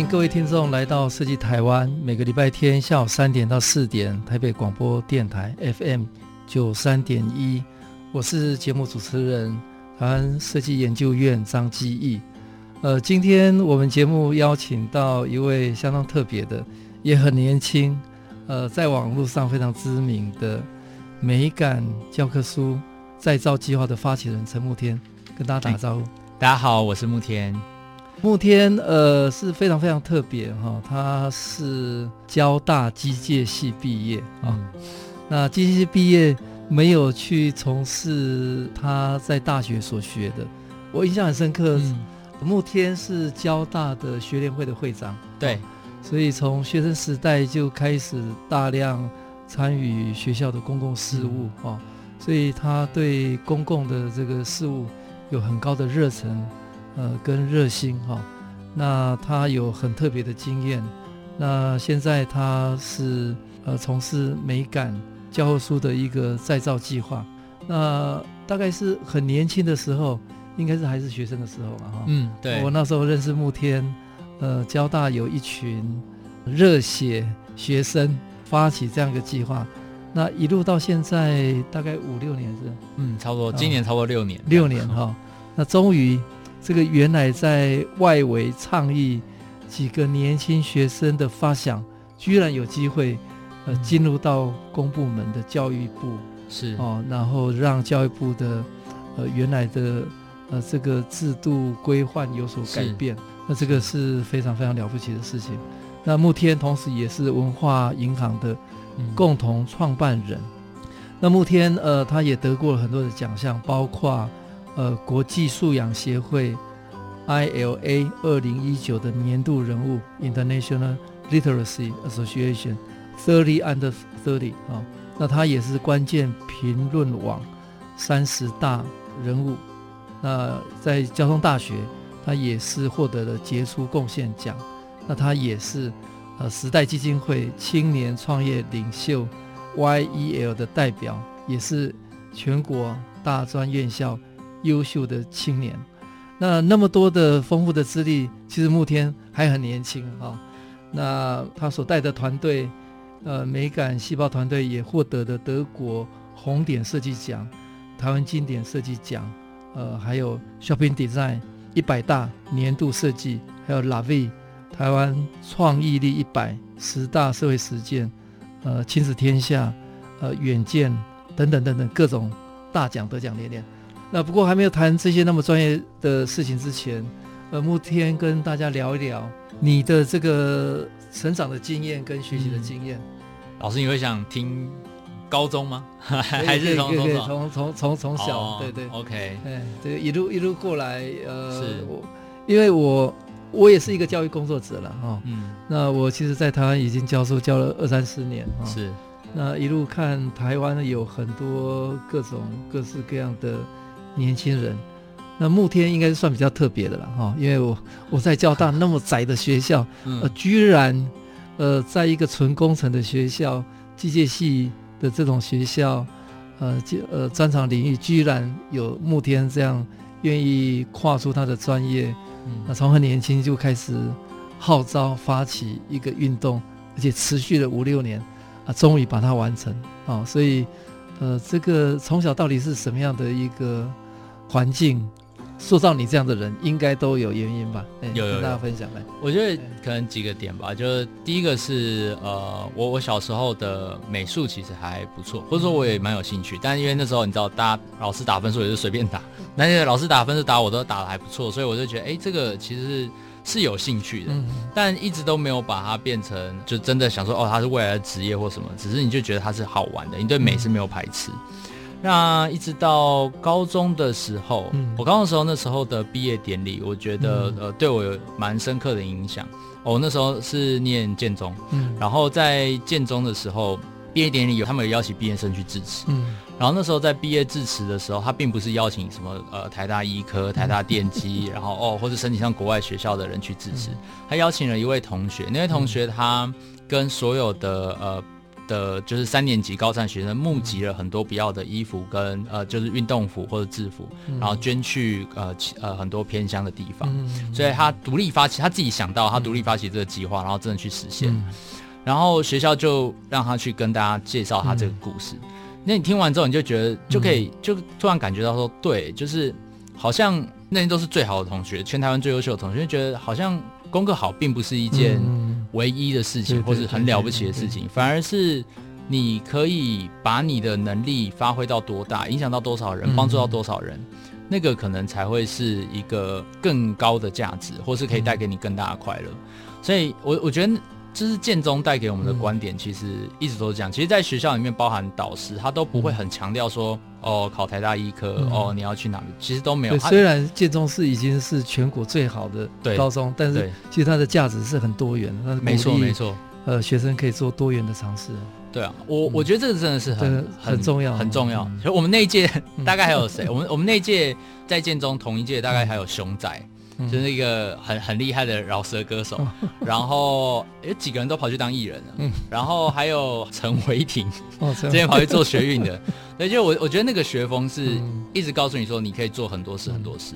迎各位听众来到设计台湾，每个礼拜天下午三点到四点，台北广播电台 FM 九三点一，我是节目主持人台湾设计研究院张基义。呃，今天我们节目邀请到一位相当特别的，也很年轻，呃，在网络上非常知名的美感教科书再造计划的发起人陈慕天，跟大家打个招呼。大家好，我是慕天。慕天呃是非常非常特别哈、哦，他是交大机械系毕业啊、哦。那机械系毕业没有去从事他在大学所学的，我印象很深刻。慕、嗯、天是交大的学联会的会长，对、哦，所以从学生时代就开始大量参与学校的公共事务啊、嗯哦，所以他对公共的这个事务有很高的热忱。呃，跟热心哈、哦，那他有很特别的经验。那现在他是呃从事美感教科书的一个再造计划。那大概是很年轻的时候，应该是还是学生的时候嘛哈。嗯，对。我那时候认识慕天，呃，交大有一群热血学生发起这样一个计划。那一路到现在大概五六年是？嗯，差不多，今年差不多六年。六年哈、哦，那终于。这个原来在外围倡议几个年轻学生的发想，居然有机会，呃，进入到公部门的教育部是哦，然后让教育部的呃原来的呃这个制度规范有所改变，那这个是非常非常了不起的事情。那慕天同时也是文化银行的共同创办人，嗯、那慕天呃他也得过了很多的奖项，包括。呃，国际素养协会 ILA 二零一九的年度人物 International Literacy Association Thirty Under Thirty 啊，那他也是关键评论网三十大人物。那在交通大学，他也是获得了杰出贡献奖。那他也是呃时代基金会青年创业领袖 YEL 的代表，也是全国大专院校。优秀的青年，那那么多的丰富的资历，其实慕天还很年轻啊、那他所带的团队，呃，美感细胞团队也获得了德国红点设计奖、台湾经典设计奖，呃，还有 Shopping Design 一百大年度设计，还有 Lavi 台湾创意力一百十大社会实践，呃，亲子天下，呃，远见等等等等各种大奖得奖连连。那不过还没有谈这些那么专业的事情之前，呃，慕天跟大家聊一聊你的这个成长的经验跟学习的经验。嗯、老师，你会想听高中吗？还是从从从从从小？哦、对对，OK，对这个一路一路过来，呃，是我因为我我也是一个教育工作者了哈、哦。嗯。那我其实，在台湾已经教书教了二三十年哈。哦、是。那一路看台湾有很多各种各式各样的。年轻人，那慕天应该是算比较特别的了哈，因为我我在交大那么窄的学校，呃，居然呃，在一个纯工程的学校，机械系的这种学校，呃，呃专长领域，居然有慕天这样愿意跨出他的专业，那从很年轻就开始号召发起一个运动，而且持续了五六年，啊，终于把它完成啊，所以呃，这个从小到底是什么样的一个？环境塑造你这样的人，应该都有原因吧？有，有，有，跟大家分享来。我觉得可能几个点吧，就是第一个是呃，我我小时候的美术其实还不错，或者说我也蛮有兴趣。但因为那时候你知道，大家老师打分数也是随便打，那些老师打分数打我都打的还不错，所以我就觉得，哎，这个其实是是有兴趣的，但一直都没有把它变成就真的想说，哦，它是未来的职业或什么。只是你就觉得它是好玩的，你对美是没有排斥。那一直到高中的时候，嗯、我高中的时候那时候的毕业典礼，我觉得、嗯、呃对我有蛮深刻的影响。我、哦、那时候是念建中，嗯，然后在建中的时候，毕业典礼有他们有邀请毕业生去致辞，嗯，然后那时候在毕业致辞的时候，他并不是邀请什么呃台大医科、台大电机，嗯、然后哦或者申请上国外学校的人去致辞，嗯、他邀请了一位同学，那位同学他跟所有的呃。的就是三年级高三学生募集了很多不要的衣服跟呃就是运动服或者制服，然后捐去呃呃很多偏乡的地方，所以他独立发起，他自己想到他独立发起这个计划，然后真的去实现，然后学校就让他去跟大家介绍他这个故事。那你听完之后，你就觉得就可以就突然感觉到说，对，就是好像那些都是最好的同学，全台湾最优秀的同学，就觉得好像功课好并不是一件。唯一的事情，或是很了不起的事情，反而是你可以把你的能力发挥到多大，影响到多少人，帮助到多少人，那个可能才会是一个更高的价值，或是可以带给你更大的快乐。所以我我觉得，这是建中带给我们的观点，其实一直都是这样。其实，在学校里面，包含导师，他都不会很强调说，哦，考台大医科，哦，你要去哪里，其实都没有。虽然建中是已经是全国最好的高中，但是其实它的价值是很多元的。没错，没错。呃，学生可以做多元的尝试。对啊，我我觉得这个真的是很很重要，很重要。所以我们那一届大概还有谁？我们我们那一届在建中同一届大概还有熊仔。就是一个很很厉害的饶舌歌手，然后有几个人都跑去当艺人了，嗯。然后还有陈伟霆，之前跑去做学运的，所以就我我觉得那个学风是一直告诉你说你可以做很多事很多事，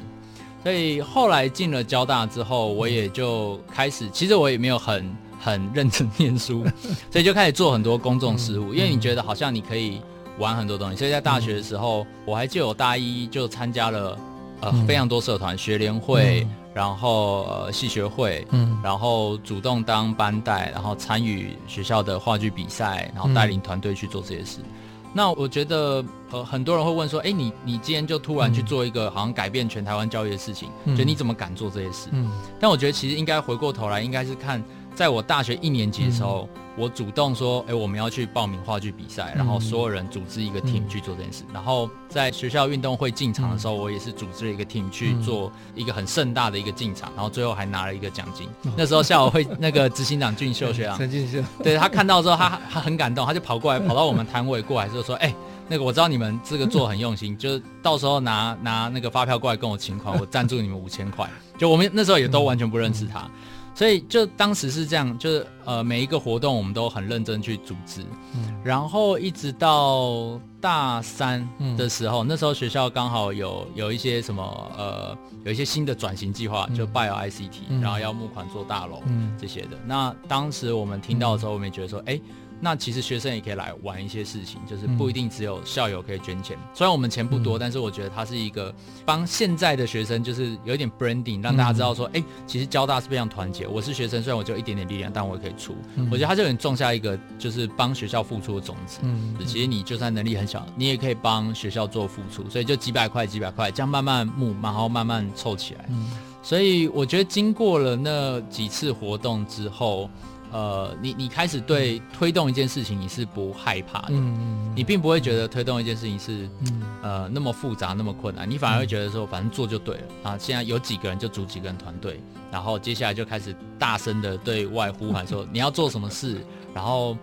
所以后来进了交大之后，我也就开始，其实我也没有很很认真念书，所以就开始做很多公众事务，因为你觉得好像你可以玩很多东西，所以在大学的时候，我还记得我大一就参加了。呃，非常多社团，学联会，嗯、然后呃系学会，嗯，然后主动当班带，然后参与学校的话剧比赛，然后带领团队去做这些事。嗯、那我觉得，呃，很多人会问说，哎，你你今天就突然去做一个好像改变全台湾教育的事情，嗯、就你怎么敢做这些事？嗯，但我觉得其实应该回过头来，应该是看。在我大学一年级的时候，嗯、我主动说：“哎、欸，我们要去报名话剧比赛，嗯、然后所有人组织一个 team 去做这件事。嗯、然后在学校运动会进场的时候，嗯、我也是组织了一个 team 去做一个很盛大的一个进场，然后最后还拿了一个奖金。嗯、那时候校友会 那个执行长俊秀学长，陈俊秀，对他看到之后，他他很感动，他就跑过来，跑到我们摊位过来，就说：哎、欸，那个我知道你们这个做很用心，就是到时候拿拿那个发票过来跟我请款，我赞助你们五千块。就我们那时候也都完全不认识他。嗯”嗯所以就当时是这样，就是呃每一个活动我们都很认真去组织，嗯，然后一直到大三的时候，嗯、那时候学校刚好有有一些什么呃有一些新的转型计划，就 Bio ICT，嗯、然后要募款做大楼，嗯，这些的。那当时我们听到的时候，我们也觉得说，哎、欸。那其实学生也可以来玩一些事情，就是不一定只有校友可以捐钱。嗯、虽然我们钱不多，嗯、但是我觉得它是一个帮现在的学生，就是有一点 branding，让大家知道说，哎、嗯欸，其实交大是非常团结。我是学生，虽然我只有一点点力量，但我也可以出。嗯、我觉得它就有点种下一个，就是帮学校付出的种子。嗯，其实你就算能力很小，你也可以帮学校做付出。所以就几百块、几百块，这样慢慢募，然后慢慢凑起来。嗯，所以我觉得经过了那几次活动之后。呃，你你开始对推动一件事情你是不害怕的，嗯，你并不会觉得推动一件事情是，嗯，呃，那么复杂那么困难，你反而会觉得说，反正做就对了啊。现在有几个人就组几个人团队，然后接下来就开始大声的对外呼喊说 你要做什么事。然后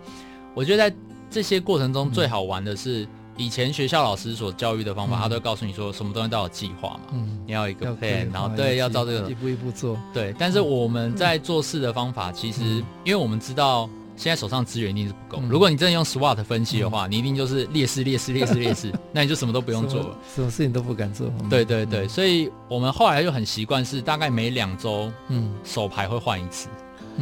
我觉得在这些过程中最好玩的是。以前学校老师所教育的方法，他都会告诉你说，什么东西都有计划嘛，嗯，你要一个 plan，然后对，要照这个一步一步做，对。但是我们在做事的方法，其实因为我们知道现在手上资源一定是不够，如果你真的用 SWOT 分析的话，你一定就是劣势、劣势、劣势、劣势，那你就什么都不用做了，什么事情都不敢做。对对对，所以我们后来就很习惯是大概每两周，嗯，手牌会换一次。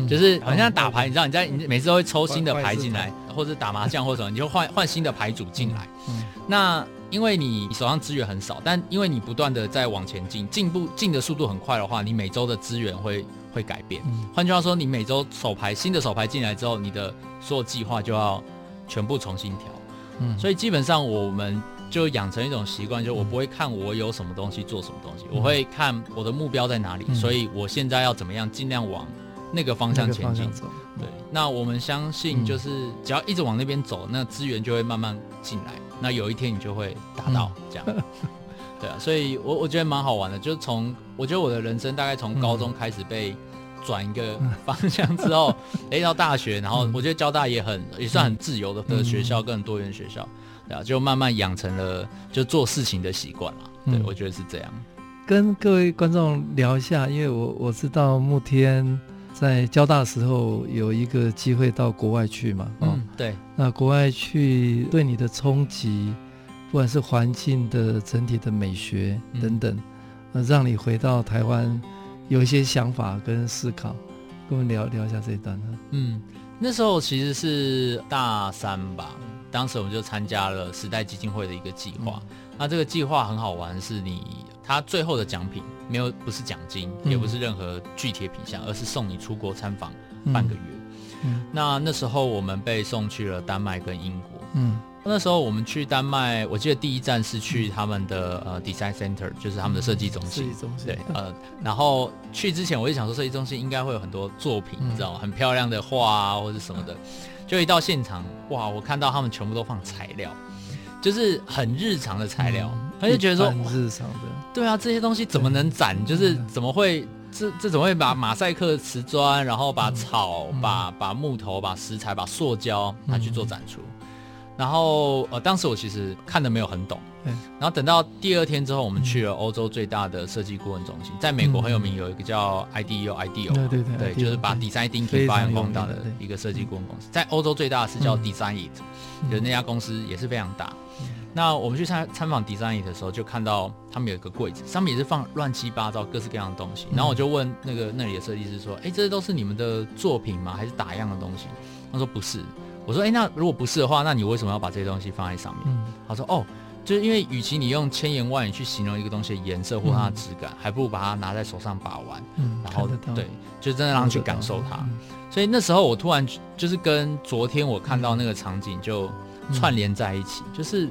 就是好像打牌，你知道你在你每次都会抽新的牌进来，或者打麻将或者什么，你就换换新的牌组进来。嗯，那因为你手上资源很少，但因为你不断的在往前进，进步进的速度很快的话，你每周的资源会会改变。换句话说，你每周手牌新的手牌进来之后，你的所有计划就要全部重新调。嗯，所以基本上我们就养成一种习惯，就我不会看我有什么东西做什么东西，我会看我的目标在哪里，所以我现在要怎么样尽量往。那个方向前进，对。那我们相信，就是只要一直往那边走，那资源就会慢慢进来。那有一天你就会达到这样。嗯、对啊，所以我我觉得蛮好玩的，就是从我觉得我的人生大概从高中开始被转一个方向之后，哎、嗯，到大学，然后我觉得交大也很也算很自由的的学校，更多元学校，对啊，就慢慢养成了就做事情的习惯了。对，嗯、我觉得是这样。跟各位观众聊一下，因为我我知道慕天在交大的时候有一个机会到国外去嘛，嗯，对。那国外去对你的冲击，不管是环境的整体的美学等等，嗯、让你回到台湾有一些想法跟思考，跟我们聊聊一下这一段呢。嗯，那时候其实是大三吧，当时我们就参加了时代基金会的一个计划。嗯那这个计划很好玩，是你他最后的奖品没有不是奖金，嗯、也不是任何具体的品项，而是送你出国参访半个月。嗯、那那时候我们被送去了丹麦跟英国。嗯，那时候我们去丹麦，我记得第一站是去他们的呃 Design Center，就是他们的设计中心。设计中心。对，呃，然后去之前我就想说，设计中心应该会有很多作品，你知道吗？很漂亮的画啊，或者什么的。就一到现场，哇，我看到他们全部都放材料。就是很日常的材料，嗯、他就觉得说，日常的，对啊，这些东西怎么能展？就是怎么会这这怎么会把马赛克瓷砖，然后把草、嗯、把把木头、把石材、把塑胶拿去做展出？嗯、然后呃，当时我其实看的没有很懂，对然后等到第二天之后，我们去了欧洲最大的设计顾问中心，在美国很有名，有一个叫 IDEO IDEO，对对对，对，就是把 design thinking 发扬光大的一个设计顾问公司，在欧洲最大的是叫 Design It，、嗯、就是那家公司也是非常大。那我们去参参访 Design It 的时候，就看到他们有一个柜子，上面也是放乱七八糟各式各样的东西。然后我就问那个那里的设计师说：“哎、欸，这些都是你们的作品吗？还是打样的东西？”他说：“不是。”我说：“哎、欸，那如果不是的话，那你为什么要把这些东西放在上面？”嗯、他说：“哦，就是因为与其你用千言万语去形容一个东西的颜色或它的质感，嗯、还不如把它拿在手上把玩，嗯、然后对，就真的让他去感受它。嗯、所以那时候我突然就是跟昨天我看到那个场景就串联在一起，嗯、就是。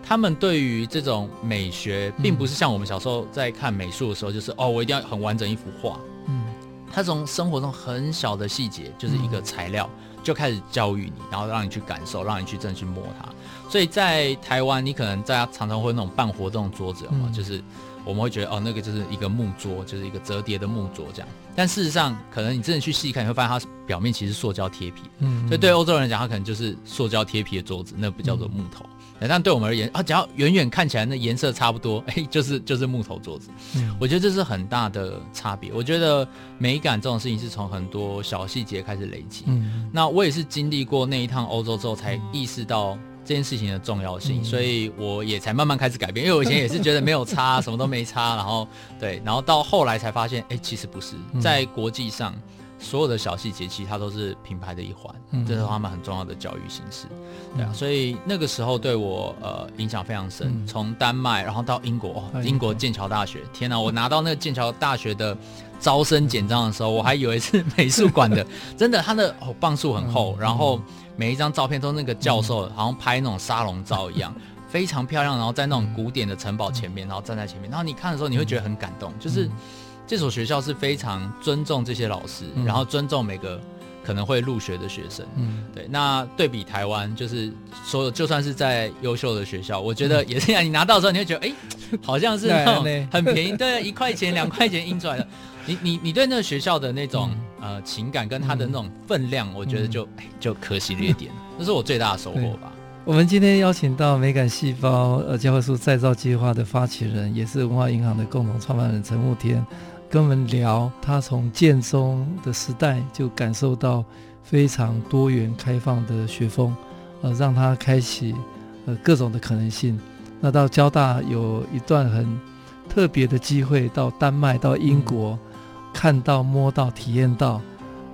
他们对于这种美学，并不是像我们小时候在看美术的时候，就是哦，我一定要很完整一幅画。嗯，他从生活中很小的细节，就是一个材料，就开始教育你，然后让你去感受，让你去真的去摸它。所以在台湾，你可能在常常会那种办活动桌子嘛，就是我们会觉得哦，那个就是一个木桌，就是一个折叠的木桌这样。但事实上，可能你真的去细看，你会发现它表面其实是塑胶贴皮。嗯，所以对欧洲人来讲，它可能就是塑胶贴皮的桌子，那不叫做木头。但对我们而言啊，只要远远看起来那颜色差不多，哎，就是就是木头桌子。嗯，我觉得这是很大的差别。我觉得美感这种事情是从很多小细节开始累积。嗯，那我也是经历过那一趟欧洲之后，才意识到这件事情的重要性，嗯，所以我也才慢慢开始改变。因为我以前也是觉得没有差，什么都没差，然后对，然后到后来才发现，哎，其实不是，在国际上。所有的小细节，其实它都是品牌的一环，嗯、这是他们很重要的教育形式，对啊，所以那个时候对我呃影响非常深。从、嗯、丹麦然后到英国，哦、英国剑桥大学，天哪！我拿到那个剑桥大学的招生简章的时候，我还以为是美术馆的，真的，它的哦磅数很厚，然后每一张照片都那个教授好像拍那种沙龙照一样，非常漂亮，然后在那种古典的城堡前面，然后站在前面，然后你看的时候你会觉得很感动，就是。这所学校是非常尊重这些老师，嗯、然后尊重每个可能会入学的学生。嗯，对。那对比台湾，就是说，就算是在优秀的学校，我觉得也是这样。你拿到的时候，你会觉得，哎，好像是那种很便宜，对，一块钱、两块钱印出来的。你、你、你对那个学校的那种、嗯、呃情感跟他的那种分量，我觉得就、嗯、就可惜了一点。这是我最大的收获吧。我们今天邀请到美感细胞呃教科书再造计划的发起人，也是文化银行的共同创办人陈慕天。跟我们聊，他从建中的时代就感受到非常多元开放的学风，呃，让他开启呃各种的可能性。那到交大有一段很特别的机会，到丹麦、到英国，嗯、看到、摸到、体验到，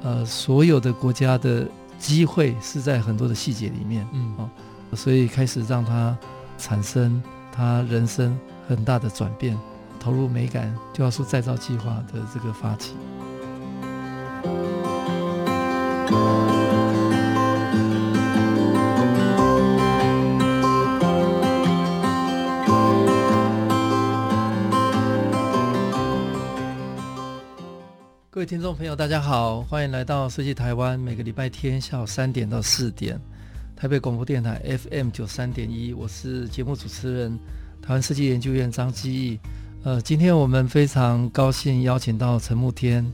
呃，所有的国家的机会是在很多的细节里面，嗯，哦，所以开始让他产生他人生很大的转变。投入美感教科书再造计划的这个发起。各位听众朋友，大家好，欢迎来到设计台湾，每个礼拜天下午三点到四点，台北广播电台 FM 九三点一，我是节目主持人台湾设计研究院张基义。呃，今天我们非常高兴邀请到陈慕天，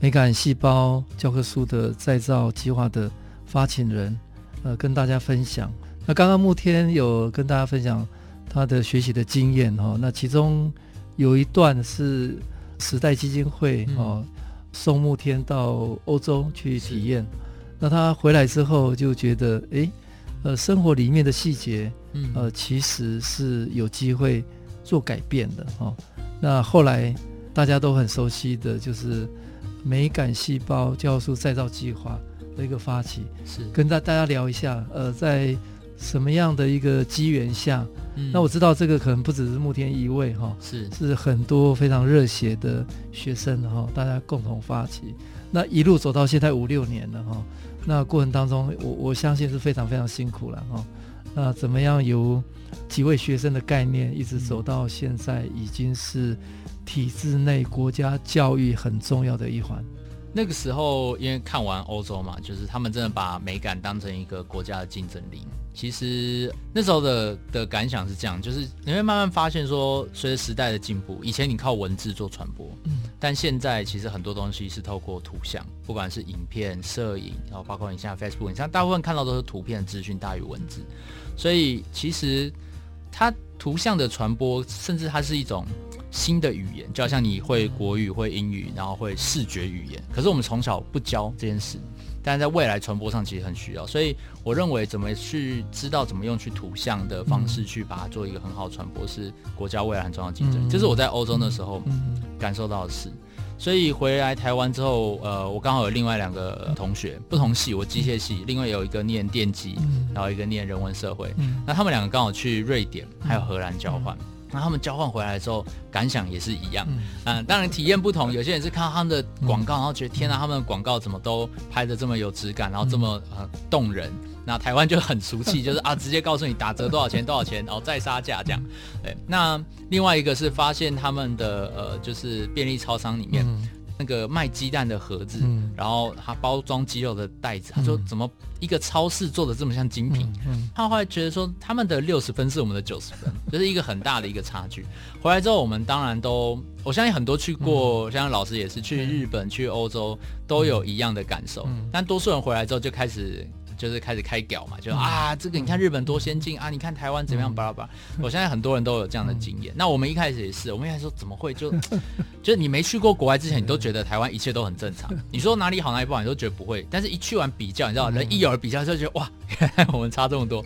美感细胞教科书的再造计划的发起人，呃，跟大家分享。那刚刚慕天有跟大家分享他的学习的经验哈、哦，那其中有一段是时代基金会哦、嗯、送慕天到欧洲去体验，那他回来之后就觉得，哎，呃，生活里面的细节，呃，其实是有机会做改变的哈、哦。那后来大家都很熟悉的就是美感细胞教书再造计划的一个发起，是跟大大家聊一下，呃，在。什么样的一个机缘下？嗯，那我知道这个可能不只是慕天一位哈，是是很多非常热血的学生哈，大家共同发起，那一路走到现在五六年了哈，那过程当中我我相信是非常非常辛苦了哈，那怎么样由几位学生的概念一直走到现在，已经是体制内国家教育很重要的一环。那个时候因为看完欧洲嘛，就是他们真的把美感当成一个国家的竞争力。其实那时候的的感想是这样，就是你会慢慢发现说，随着时代的进步，以前你靠文字做传播，嗯，但现在其实很多东西是透过图像，不管是影片、摄影，然后包括你现在 Facebook，你像大部分看到都是图片资讯大于文字，所以其实它图像的传播，甚至它是一种新的语言，就好像你会国语、会英语，然后会视觉语言，可是我们从小不教这件事。但在未来传播上其实很需要，所以我认为怎么去知道怎么用去图像的方式去把它做一个很好的传播，是国家未来很重要的竞争。这是我在欧洲的时候感受到的事。所以回来台湾之后，呃，我刚好有另外两个同学，不同系，我机械系，另外有一个念电机，然后一个念人文社会。那他们两个刚好去瑞典还有荷兰交换。那他们交换回来的时候，感想也是一样。嗯，呃、当然体验不同。有些人是看到他们的广告，然后觉得天啊，他们的广告怎么都拍的这么有质感，然后这么呃动人。那台湾就很俗气，就是啊，直接告诉你打折多少钱多少钱，然后再杀价这样。对，那另外一个是发现他们的呃，就是便利超商里面。嗯那个卖鸡蛋的盒子，嗯、然后他包装鸡肉的袋子，他说怎么一个超市做的这么像精品？他后来觉得说他们的六十分是我们的九十分，就是一个很大的一个差距。回来之后，我们当然都，我相信很多去过，嗯、像老师也是去日本、嗯、去欧洲都有一样的感受，嗯、但多数人回来之后就开始。就是开始开屌嘛，就啊，这个你看日本多先进啊，你看台湾怎么样，巴拉巴拉。我相信很多人都有这样的经验。那我们一开始也是，我们一开始说怎么会就，就是你没去过国外之前，你都觉得台湾一切都很正常。你说哪里好哪里不好，你都觉得不会。但是一去完比较，你知道，人一有了比较就觉得哇，原 来我们差这么多。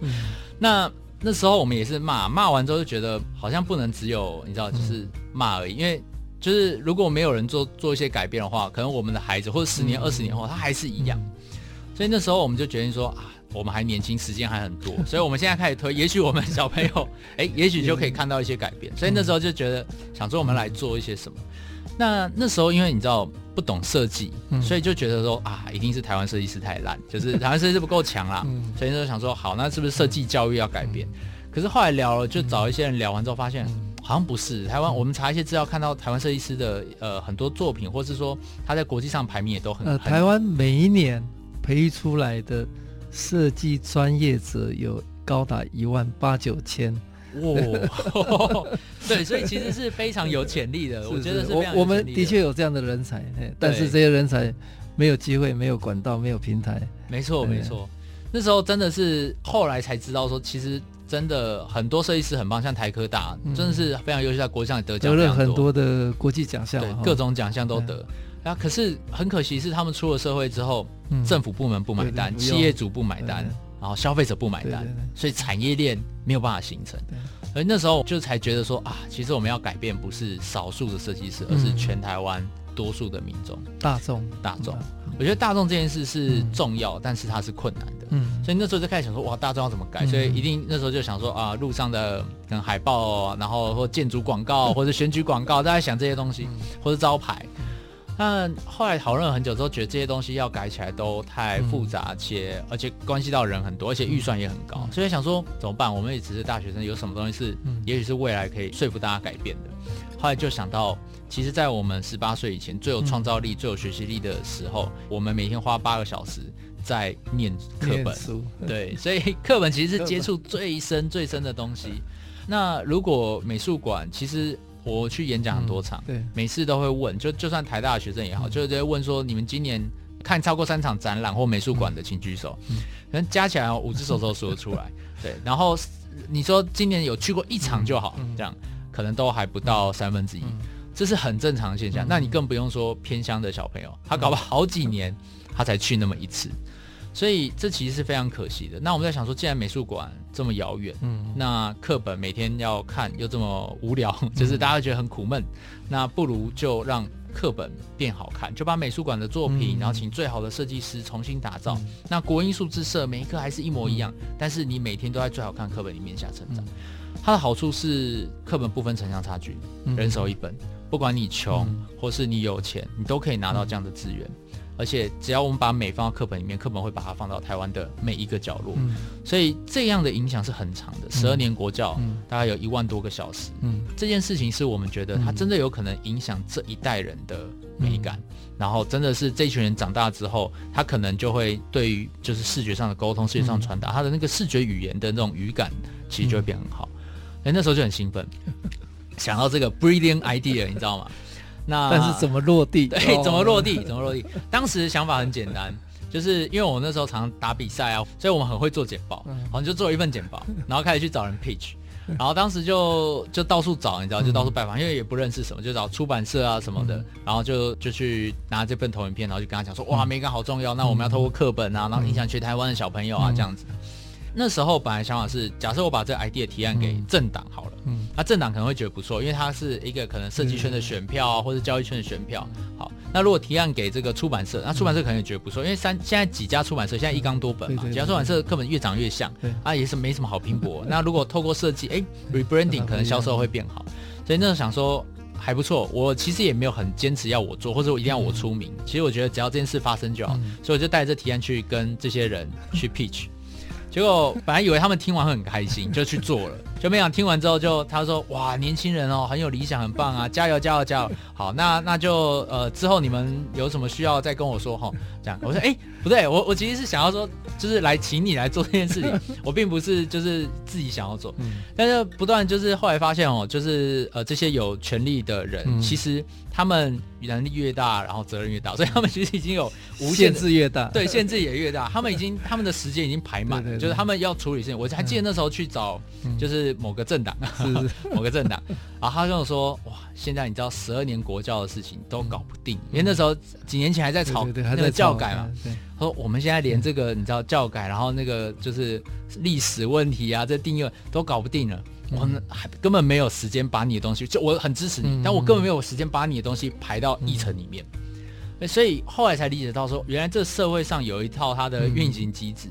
那那时候我们也是骂，骂完之后就觉得好像不能只有你知道，就是骂而已，因为就是如果没有人做做一些改变的话，可能我们的孩子或者十年、二十年后他还是一样。所以那时候我们就决定说啊，我们还年轻，时间还很多，所以我们现在开始推，也许我们小朋友，哎，也许就可以看到一些改变。所以那时候就觉得想说我们来做一些什么。那那时候因为你知道不懂设计，所以就觉得说啊，一定是台湾设计师太烂，就是台湾设计师不够强啦。所以那时候想说好，那是不是设计教育要改变？可是后来聊了，就找一些人聊完之后，发现好像不是台湾。我们查一些资料，看到台湾设计师的呃很多作品，或是说他在国际上排名也都很。呃，台湾每一年。培育出来的设计专业者有高达一万八九千，哇！对，所以其实是非常有潜力的。我觉得是我我们的确有这样的人才，但是这些人才没有机会、没有管道、没有平台。没错，没错。那时候真的是后来才知道说，其实真的很多设计师很棒，像台科大，嗯、真的是非常优秀，在国际上也得奖，得了很多的国际奖项，对，各种奖项都得。啊，可是很可惜是他们出了社会之后，嗯、政府部门不买单，企业主不买单，然后消费者不买单，所以产业链没有办法形成。对，而那时候就才觉得说啊，其实我们要改变不是少数的设计师，而是全台湾多数的民众，大众。大众。我觉得大众这件事是重要，嗯、但是它是困难的。嗯，所以那时候就开始想说，哇，大众要怎么改？嗯、所以一定那时候就想说啊，路上的跟海报，然后或建筑广告，或者选举广告，大家想这些东西，或者招牌。但后来讨论了很久之后，觉得这些东西要改起来都太复杂，且、嗯、而且关系到人很多，而且预算也很高，嗯、所以想说怎么办？我们也只是大学生，有什么东西是，嗯、也许是未来可以说服大家改变的。后来就想到，其实，在我们十八岁以前最有创造力、嗯、最有学习力的时候，我们每天花八个小时在念课本，对，所以课本其实是 接触最深最深的东西。那如果美术馆，其实我去演讲很多场，对，每次都会问，就就算台大的学生也好，就在问说，你们今年看超过三场展览或美术馆的，请举手，可能加起来五只手都数得出来。对，然后你说今年有去过一场就好，这样可能都还不到三分之一，这是很正常的现象。那你更不用说偏乡的小朋友，他搞了好几年，他才去那么一次。所以这其实是非常可惜的。那我们在想说，既然美术馆这么遥远，嗯，那课本每天要看又这么无聊，就是大家觉得很苦闷，嗯、那不如就让课本变好看，就把美术馆的作品，嗯、然后请最好的设计师重新打造。嗯、那国英数自社每一课还是一模一样，嗯、但是你每天都在最好看课本里面下成长。嗯、它的好处是课本不分城乡差距，嗯、人手一本，不管你穷、嗯、或是你有钱，你都可以拿到这样的资源。而且只要我们把美放到课本里面，课本会把它放到台湾的每一个角落，嗯、所以这样的影响是很长的。十二年国教，嗯、大概有一万多个小时，嗯、这件事情是我们觉得它真的有可能影响这一代人的美感。嗯、然后真的是这群人长大之后，他可能就会对于就是视觉上的沟通、视觉上传达，他的那个视觉语言的那种语感，其实就会变很好。哎、嗯，那时候就很兴奋，想到这个 brilliant idea，你知道吗？那但是怎么落地？对，怎么落地？怎么落地？当时想法很简单，就是因为我那时候常常打比赛啊，所以我们很会做简报，好像就做了一份简报，然后开始去找人 pitch，然后当时就就到处找，你知道，就到处拜访，因为也不认识什么，就找出版社啊什么的，然后就就去拿这份投影片，然后就跟他讲说，哇，美感好重要，那我们要透过课本啊，然后影响去台湾的小朋友啊，这样子。那时候本来想法是，假设我把这个 idea 提案给政党好了，嗯，那政党可能会觉得不错，因为它是一个可能设计圈的选票啊，或者交易圈的选票。好，那如果提案给这个出版社，那出版社可能也觉得不错，因为三现在几家出版社现在一纲多本嘛，几家出版社课本越长越像，啊，也是没什么好拼搏。那如果透过设计，哎，rebranding 可能销售会变好，所以那时候想说还不错。我其实也没有很坚持要我做，或者我一定要我出名。其实我觉得只要这件事发生就好，所以我就带着这提案去跟这些人去 pitch。结果本来以为他们听完会很开心，就去做了。就没想听完之后就，就他说：“哇，年轻人哦，很有理想，很棒啊，加油，加油，加油！”好，那那就呃，之后你们有什么需要再跟我说哈。这样，我说：“哎，不对，我我其实是想要说，就是来请你来做这件事情，我并不是就是自己想要做。但是不断就是后来发现哦，就是呃，这些有权力的人，其实他们能力越大，然后责任越大，所以他们其实已经有无限制越大，对，限制也越大。他们已经他们的时间已经排满了，就是他们要处理事情。我还记得那时候去找，就是。某个政党，是是某个政党，然后他跟我说：“哇，现在你知道十二年国教的事情都搞不定，因为那时候几年前还在吵那个教改嘛。他说我们现在连这个你知道教改，然后那个就是历史问题啊，这定义都搞不定了，我们还根本没有时间把你的东西，就我很支持你，但我根本没有时间把你的东西排到议程里面。所以后来才理解到说，原来这社会上有一套它的运行机制，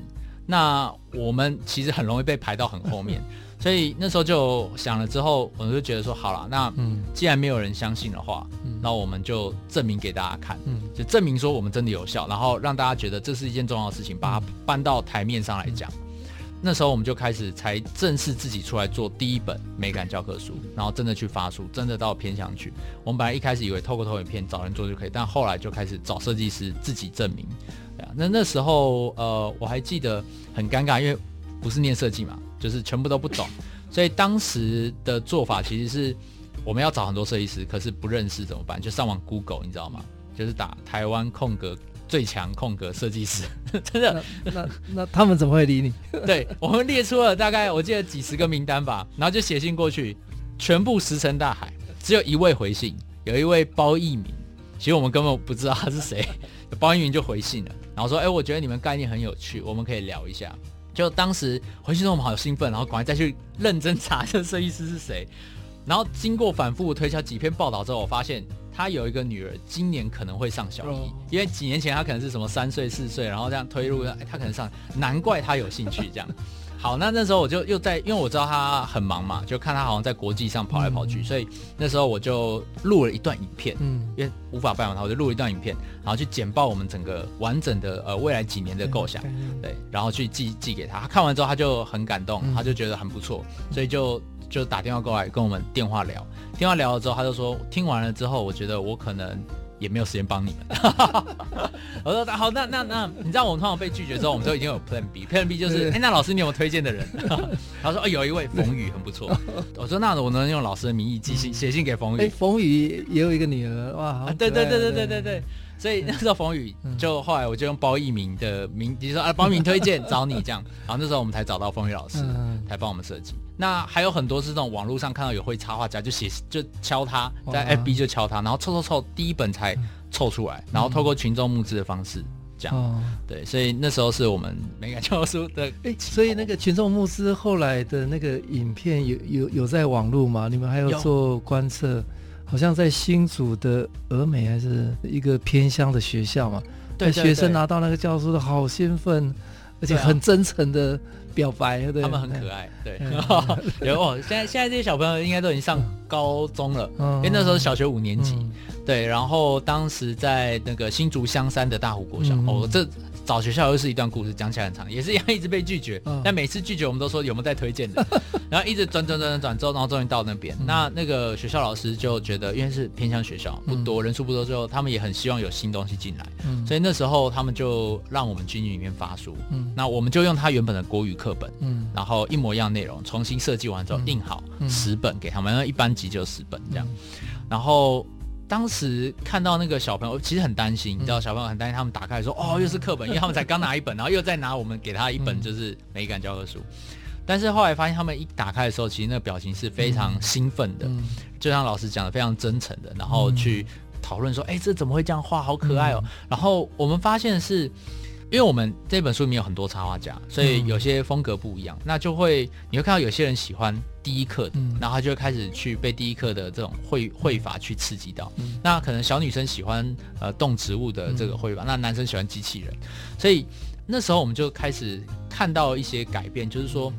那我们其实很容易被排到很后面。”所以那时候就想了之后，我们就觉得说好了，那既然没有人相信的话，那我们就证明给大家看，就证明说我们真的有效，然后让大家觉得这是一件重要的事情，把它搬到台面上来讲。那时候我们就开始才正式自己出来做第一本美感教科书，然后真的去发书，真的到偏乡去。我们本来一开始以为透过投影片找人做就可以，但后来就开始找设计师自己证明。那那时候呃，我还记得很尴尬，因为不是念设计嘛。就是全部都不懂，所以当时的做法其实是我们要找很多设计师，可是不认识怎么办？就上网 Google，你知道吗？就是打台湾空格最强空格设计师，真的。那那，那他们怎么会理你？对，我们列出了大概我记得几十个名单吧，然后就写信过去，全部石沉大海，只有一位回信，有一位包奕明，其实我们根本不知道他是谁，包云云就回信了，然后说：“哎，我觉得你们概念很有趣，我们可以聊一下。”就当时回去之后，我们好兴奋，然后赶快再去认真查这设计师是谁。然后经过反复推敲几篇报道之后，我发现他有一个女儿，今年可能会上小一，因为几年前他可能是什么三岁四岁，然后这样推入，他可能上，难怪他有兴趣这样。好，那那时候我就又在，因为我知道他很忙嘛，就看他好像在国际上跑来跑去，嗯、所以那时候我就录了一段影片，嗯，因为无法拜访他，我就录了一段影片，然后去简报我们整个完整的呃未来几年的构想，对，然后去寄寄给他，他看完之后他就很感动，他就觉得很不错，所以就就打电话过来跟我们电话聊，电话聊了之后他就说听完了之后，我觉得我可能也没有时间帮你们。我说好，那那那，你知道我们通常被拒绝之后，我们都已经有 Plan B，Plan B 就是，哎，那老师你有没有推荐的人？他说，哦，有一位冯宇很不错。我说，那我能用老师的名义寄信写信给冯宇？哎，冯宇也有一个女儿，哇，好，对对对对对对对。所以那时候冯宇就后来我就用包奕明的名，比如说啊，包奕明推荐找你这样，然后那时候我们才找到冯宇老师，才帮我们设计。那还有很多是这种网络上看到有会插画家，就写就敲他，在 FB 就敲他，然后凑凑凑，第一本才凑出来，然后透过群众募资的方式这样。对，所以那时候是我们美感教科书的。哎，所以那个群众募资后来的那个影片有有有在网络吗？你们还有做观测？好像在新竹的峨眉还是一个偏乡的学校嘛，对，学生拿到那个教书的好兴奋，而且很真诚的表白，对，他们很可爱，对，有哦，现在现在这些小朋友应该都已经上高中了，因为那时候小学五年级，对，然后当时在那个新竹香山的大湖国小，哦，这。找学校又是一段故事，讲起来很长，也是一样，一直被拒绝。嗯、但每次拒绝，我们都说有没有在推荐的，然后一直转转转转转之后，然后终于到那边。嗯、那那个学校老师就觉得，因为是偏向学校，不多、嗯、人数不多，之后他们也很希望有新东西进来，嗯、所以那时候他们就让我们军营里面发书。嗯、那我们就用他原本的国语课本，嗯、然后一模一样内容，重新设计完之后印好十本给他们，那一班级就十本这样，然后。当时看到那个小朋友，其实很担心，你知道，小朋友很担心，他们打开说：“哦，又是课本，因为他们才刚拿一本，然后又再拿我们给他一本，就是美感教科书。”但是后来发现，他们一打开的时候，其实那个表情是非常兴奋的，就像老师讲的，非常真诚的，然后去讨论说：“哎，这怎么会这样画？好可爱哦！”然后我们发现是。因为我们这本书里面有很多插画家，所以有些风格不一样，嗯、那就会你会看到有些人喜欢第一课的，嗯、然后他就会开始去被第一课的这种绘绘法去刺激到。嗯、那可能小女生喜欢呃动植物的这个绘法，嗯、那男生喜欢机器人，所以那时候我们就开始看到一些改变，就是说，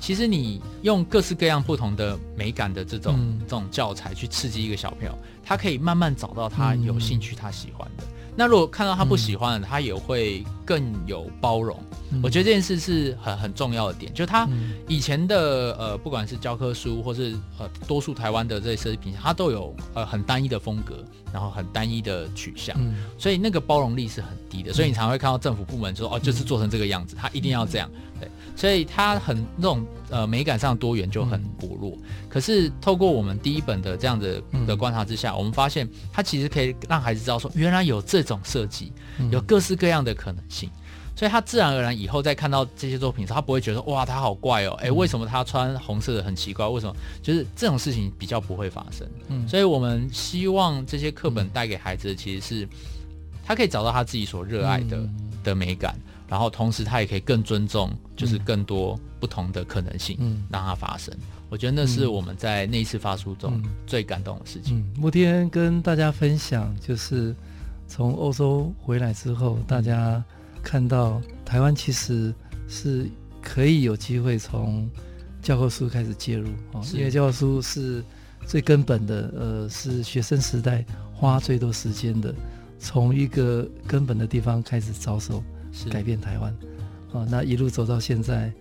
其实你用各式各样不同的美感的这种、嗯、这种教材去刺激一个小朋友，他可以慢慢找到他有兴趣、他喜欢的。那如果看到他不喜欢的，他也会更有包容。我觉得这件事是很很重要的点，就是他以前的呃，不管是教科书，或是呃，多数台湾的这些设计品，它都有呃很单一的风格，然后很单一的取向，所以那个包容力是很低的。所以你常会看到政府部门说哦，就是做成这个样子，他一定要这样。对，所以他很那种呃美感上多元就很薄弱。可是透过我们第一本的这样的的观察之下，我们发现他其实可以让孩子知道说，原来有这种设计，有各式各样的可能性。所以他自然而然以后再看到这些作品时，他不会觉得哇，他好怪哦，哎，为什么他穿红色的很奇怪？为什么？就是这种事情比较不会发生。嗯，所以我们希望这些课本带给孩子的，其实是他可以找到他自己所热爱的的美感，然后同时他也可以更尊重，就是更多不同的可能性，嗯。让它发生。我觉得那是我们在那一次发书中最感动的事情。嗯慕天跟大家分享，就是从欧洲回来之后，大家。看到台湾其实是可以有机会从教科书开始介入哦，因为教科书是最根本的，呃，是学生时代花最多时间的，从一个根本的地方开始着手改变台湾啊，那一路走到现在，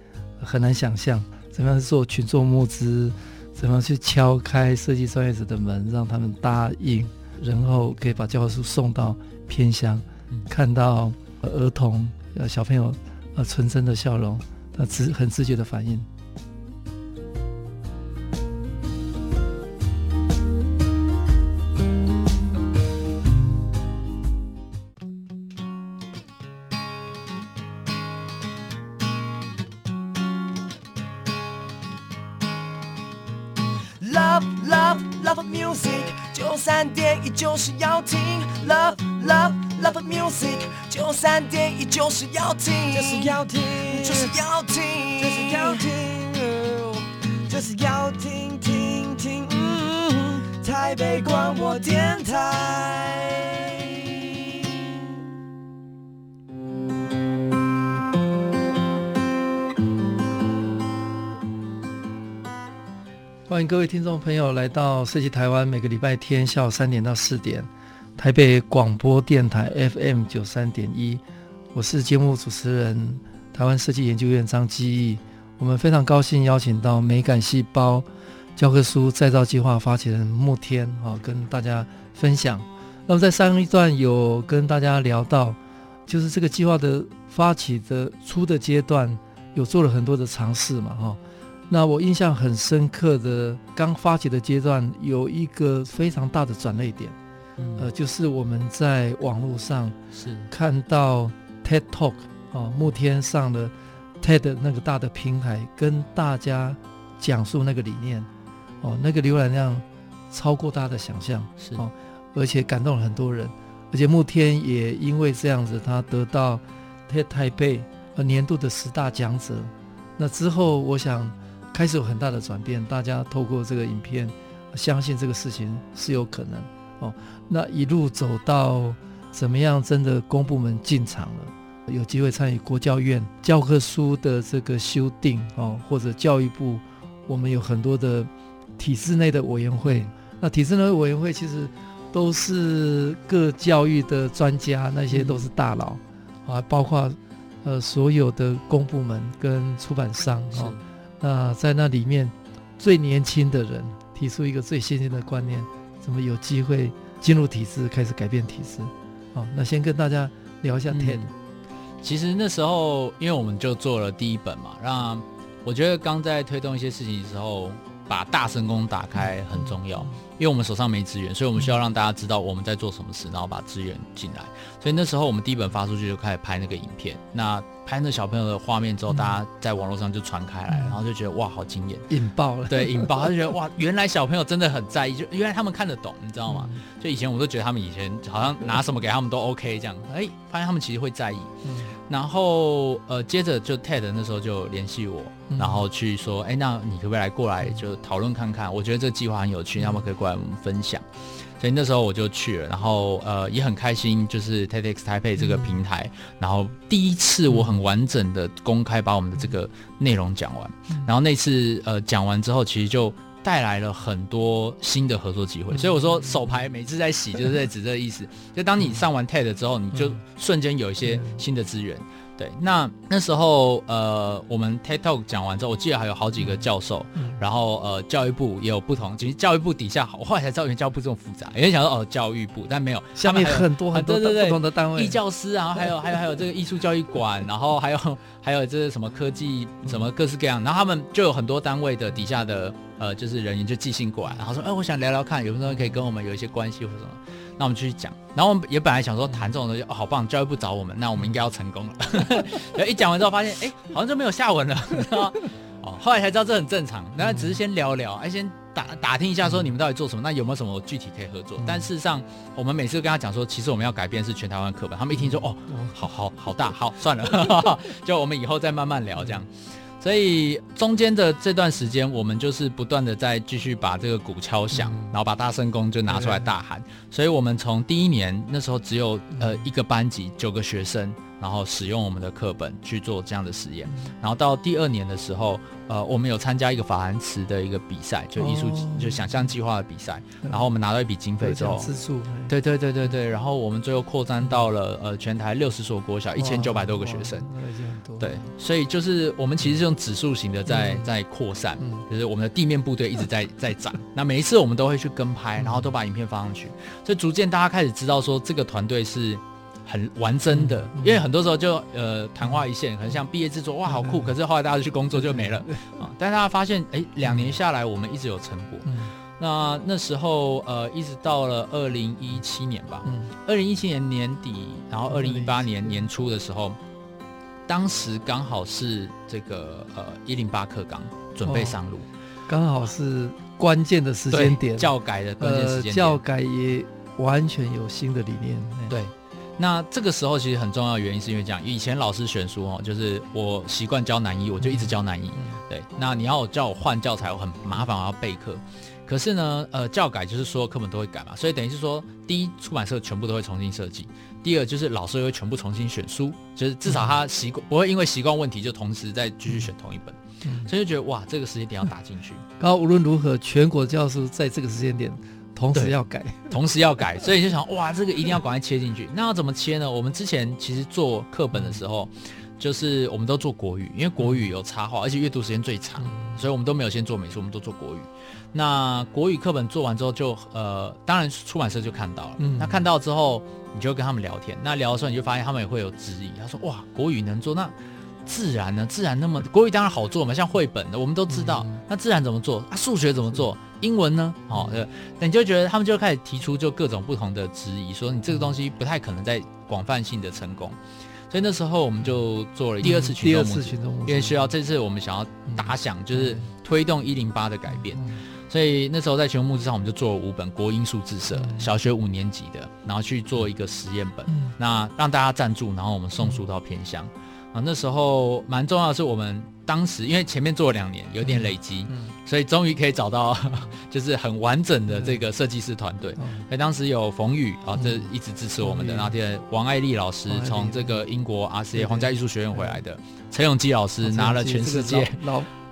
很难想象怎么样做群众募资，怎么样去敲开设计专业者的门，让他们答应，然后可以把教科书送到偏乡，嗯、看到。儿童呃，小朋友呃，纯真的笑容，他自很自觉的反应。各位听众朋友来到设计台湾，每个礼拜天下午三点到四点。台北广播电台 FM 九三点一，我是节目主持人台湾设计研究院张基义。我们非常高兴邀请到美感细胞教科书再造计划发起人慕天啊，跟大家分享那么在上一段有跟大家聊到，就是这个计划的发起的初的阶段，有做了很多的尝试嘛，哈。那我印象很深刻的，刚发起的阶段有一个非常大的转捩点，嗯、呃，就是我们在网络上是看到 TED Talk 哦，慕天上的 TED 那个大的平台，跟大家讲述那个理念，哦，那个浏览量超过大家的想象，是哦。而且感动了很多人，而且慕天也因为这样子，他得到 TED 台北呃年度的十大讲者。那之后，我想开始有很大的转变，大家透过这个影片，相信这个事情是有可能哦。那一路走到怎么样，真的公部门进场了，有机会参与国教院教科书的这个修订哦，或者教育部，我们有很多的体制内的委员会。那体制内的委员会其实。都是各教育的专家，那些都是大佬，啊，包括呃所有的公部门跟出版商啊。那在那里面，最年轻的人提出一个最先进的观念，怎么有机会进入体制，开始改变体制？好，那先跟大家聊一下天、嗯。其实那时候，因为我们就做了第一本嘛，让我觉得刚在推动一些事情的时候。把大声功打开很重要，因为我们手上没资源，所以我们需要让大家知道我们在做什么事，然后把资源进来。所以那时候我们第一本发出去就开始拍那个影片，那拍那小朋友的画面之后，大家在网络上就传开来，然后就觉得哇，好惊艳，引爆了。对，引爆，他就觉得哇，原来小朋友真的很在意，就原来他们看得懂，你知道吗？就以前我都觉得他们以前好像拿什么给他们都 OK 这样，哎，发现他们其实会在意。然后呃，接着就 TED 那时候就联系我，然后去说，哎，那你可不可以来过来就讨论看看？我觉得这个计划很有趣，那么可以过来我们分享。所以那时候我就去了，然后呃也很开心，就是 TEDx 台北这个平台，然后第一次我很完整的公开把我们的这个内容讲完，然后那次呃讲完之后，其实就带来了很多新的合作机会。所以我说手牌每次在洗，就是在指这个意思。就当你上完 TED 之后，你就瞬间有一些新的资源。对，那那时候呃，我们 TED Talk 讲完之后，我记得还有好几个教授，嗯、然后呃，教育部也有不同，其实教育部底下，我后来才知道，原来教育部这么复杂，有人想说哦，教育部，但没有，下面很多很多不同的单位，艺教师，然后还有还有还有这个艺术教育馆，然后还有还有这个什么科技什么各式各样，然后他们就有很多单位的底下的呃，就是人员就寄信过来，然后说，哎，我想聊聊看，有没有人可以跟我们有一些关系或者什么。那我们继续讲，然后我们也本来想说谈这种东西，哦，好棒，教育部找我们，那我们应该要成功了。然后一讲完之后发现，哎，好像就没有下文了。哦，后来才知道这很正常，然后只是先聊聊，哎，先打打听一下说你们到底做什么，那有没有什么具体可以合作？但事实上，我们每次都跟他讲说，其实我们要改变是全台湾课本，他们一听说，哦，好好好大，好算了，就我们以后再慢慢聊这样。所以中间的这段时间，我们就是不断的在继续把这个鼓敲响，嗯、然后把大声功就拿出来大喊。所以我们从第一年那时候只有呃一个班级九个学生。然后使用我们的课本去做这样的实验，然后到第二年的时候，呃，我们有参加一个法兰茨的一个比赛，就艺术、哦、就想象计划的比赛，然后我们拿到一笔经费之后，对对。对对对，然后我们最后扩张到了呃全台六十所国小，一千九百多个学生，对，所以就是我们其实是用指数型的在、嗯、在扩散，就是我们的地面部队一直在 在涨，那每一次我们都会去跟拍，然后都把影片放上去，所以逐渐大家开始知道说这个团队是。很玩真的，因为很多时候就呃昙花一现，很像毕业制作，哇好酷，可是后来大家去工作就没了啊。但是大家发现，哎，两年下来我们一直有成果。那那时候呃一直到了二零一七年吧，二零一七年年底，然后二零一八年年初的时候，当时刚好是这个呃一零八课纲准备上路，刚好是关键的时间点，教改的关键时间点，教改也完全有新的理念，对。那这个时候其实很重要的原因是因为这样，以前老师选书哦，就是我习惯教南一，我就一直教南一。对，那你要叫我换教材，我很麻烦，我要备课。可是呢，呃，教改就是所有课本都会改嘛，所以等于是说，第一，出版社全部都会重新设计；第二，就是老师会全部重新选书，就是至少他习惯不会因为习惯问题就同时再继续选同一本。所以就觉得哇，这个时间点要打进去。然后无论如何，全国教师在这个时间点。同时要改，同时要改，所以就想哇，这个一定要赶快切进去。那要怎么切呢？我们之前其实做课本的时候，就是我们都做国语，因为国语有插画，而且阅读时间最长，所以我们都没有先做美术，我们都做国语。那国语课本做完之后就，就呃，当然出版社就看到了。嗯，那看到之后，你就跟他们聊天。那聊的时候，你就发现他们也会有质疑。他说：“哇，国语能做，那自然呢？自然那么国语当然好做嘛，像绘本的，我们都知道。嗯、那自然怎么做？啊，数学怎么做？英文呢？哦，对，那你就觉得他们就开始提出就各种不同的质疑，说你这个东西不太可能在广泛性的成功。所以那时候我们就做了第二次群众募资，因为需要这次我们想要打响，就是推动一零八的改变。”所以那时候在群众募资上，我们就做了五本国英数字社小学五年级的，然后去做一个实验本，那让大家赞助，然后我们送书到偏乡。啊，那时候蛮重要的是，我们当时因为前面做了两年，有点累积，所以终于可以找到 就是很完整的这个设计师团队。所以当时有冯宇啊，这一直支持我们的，然后第王爱丽老师从这个英国 RCA 皇家艺术学院回来的，陈永基老师拿了全世界。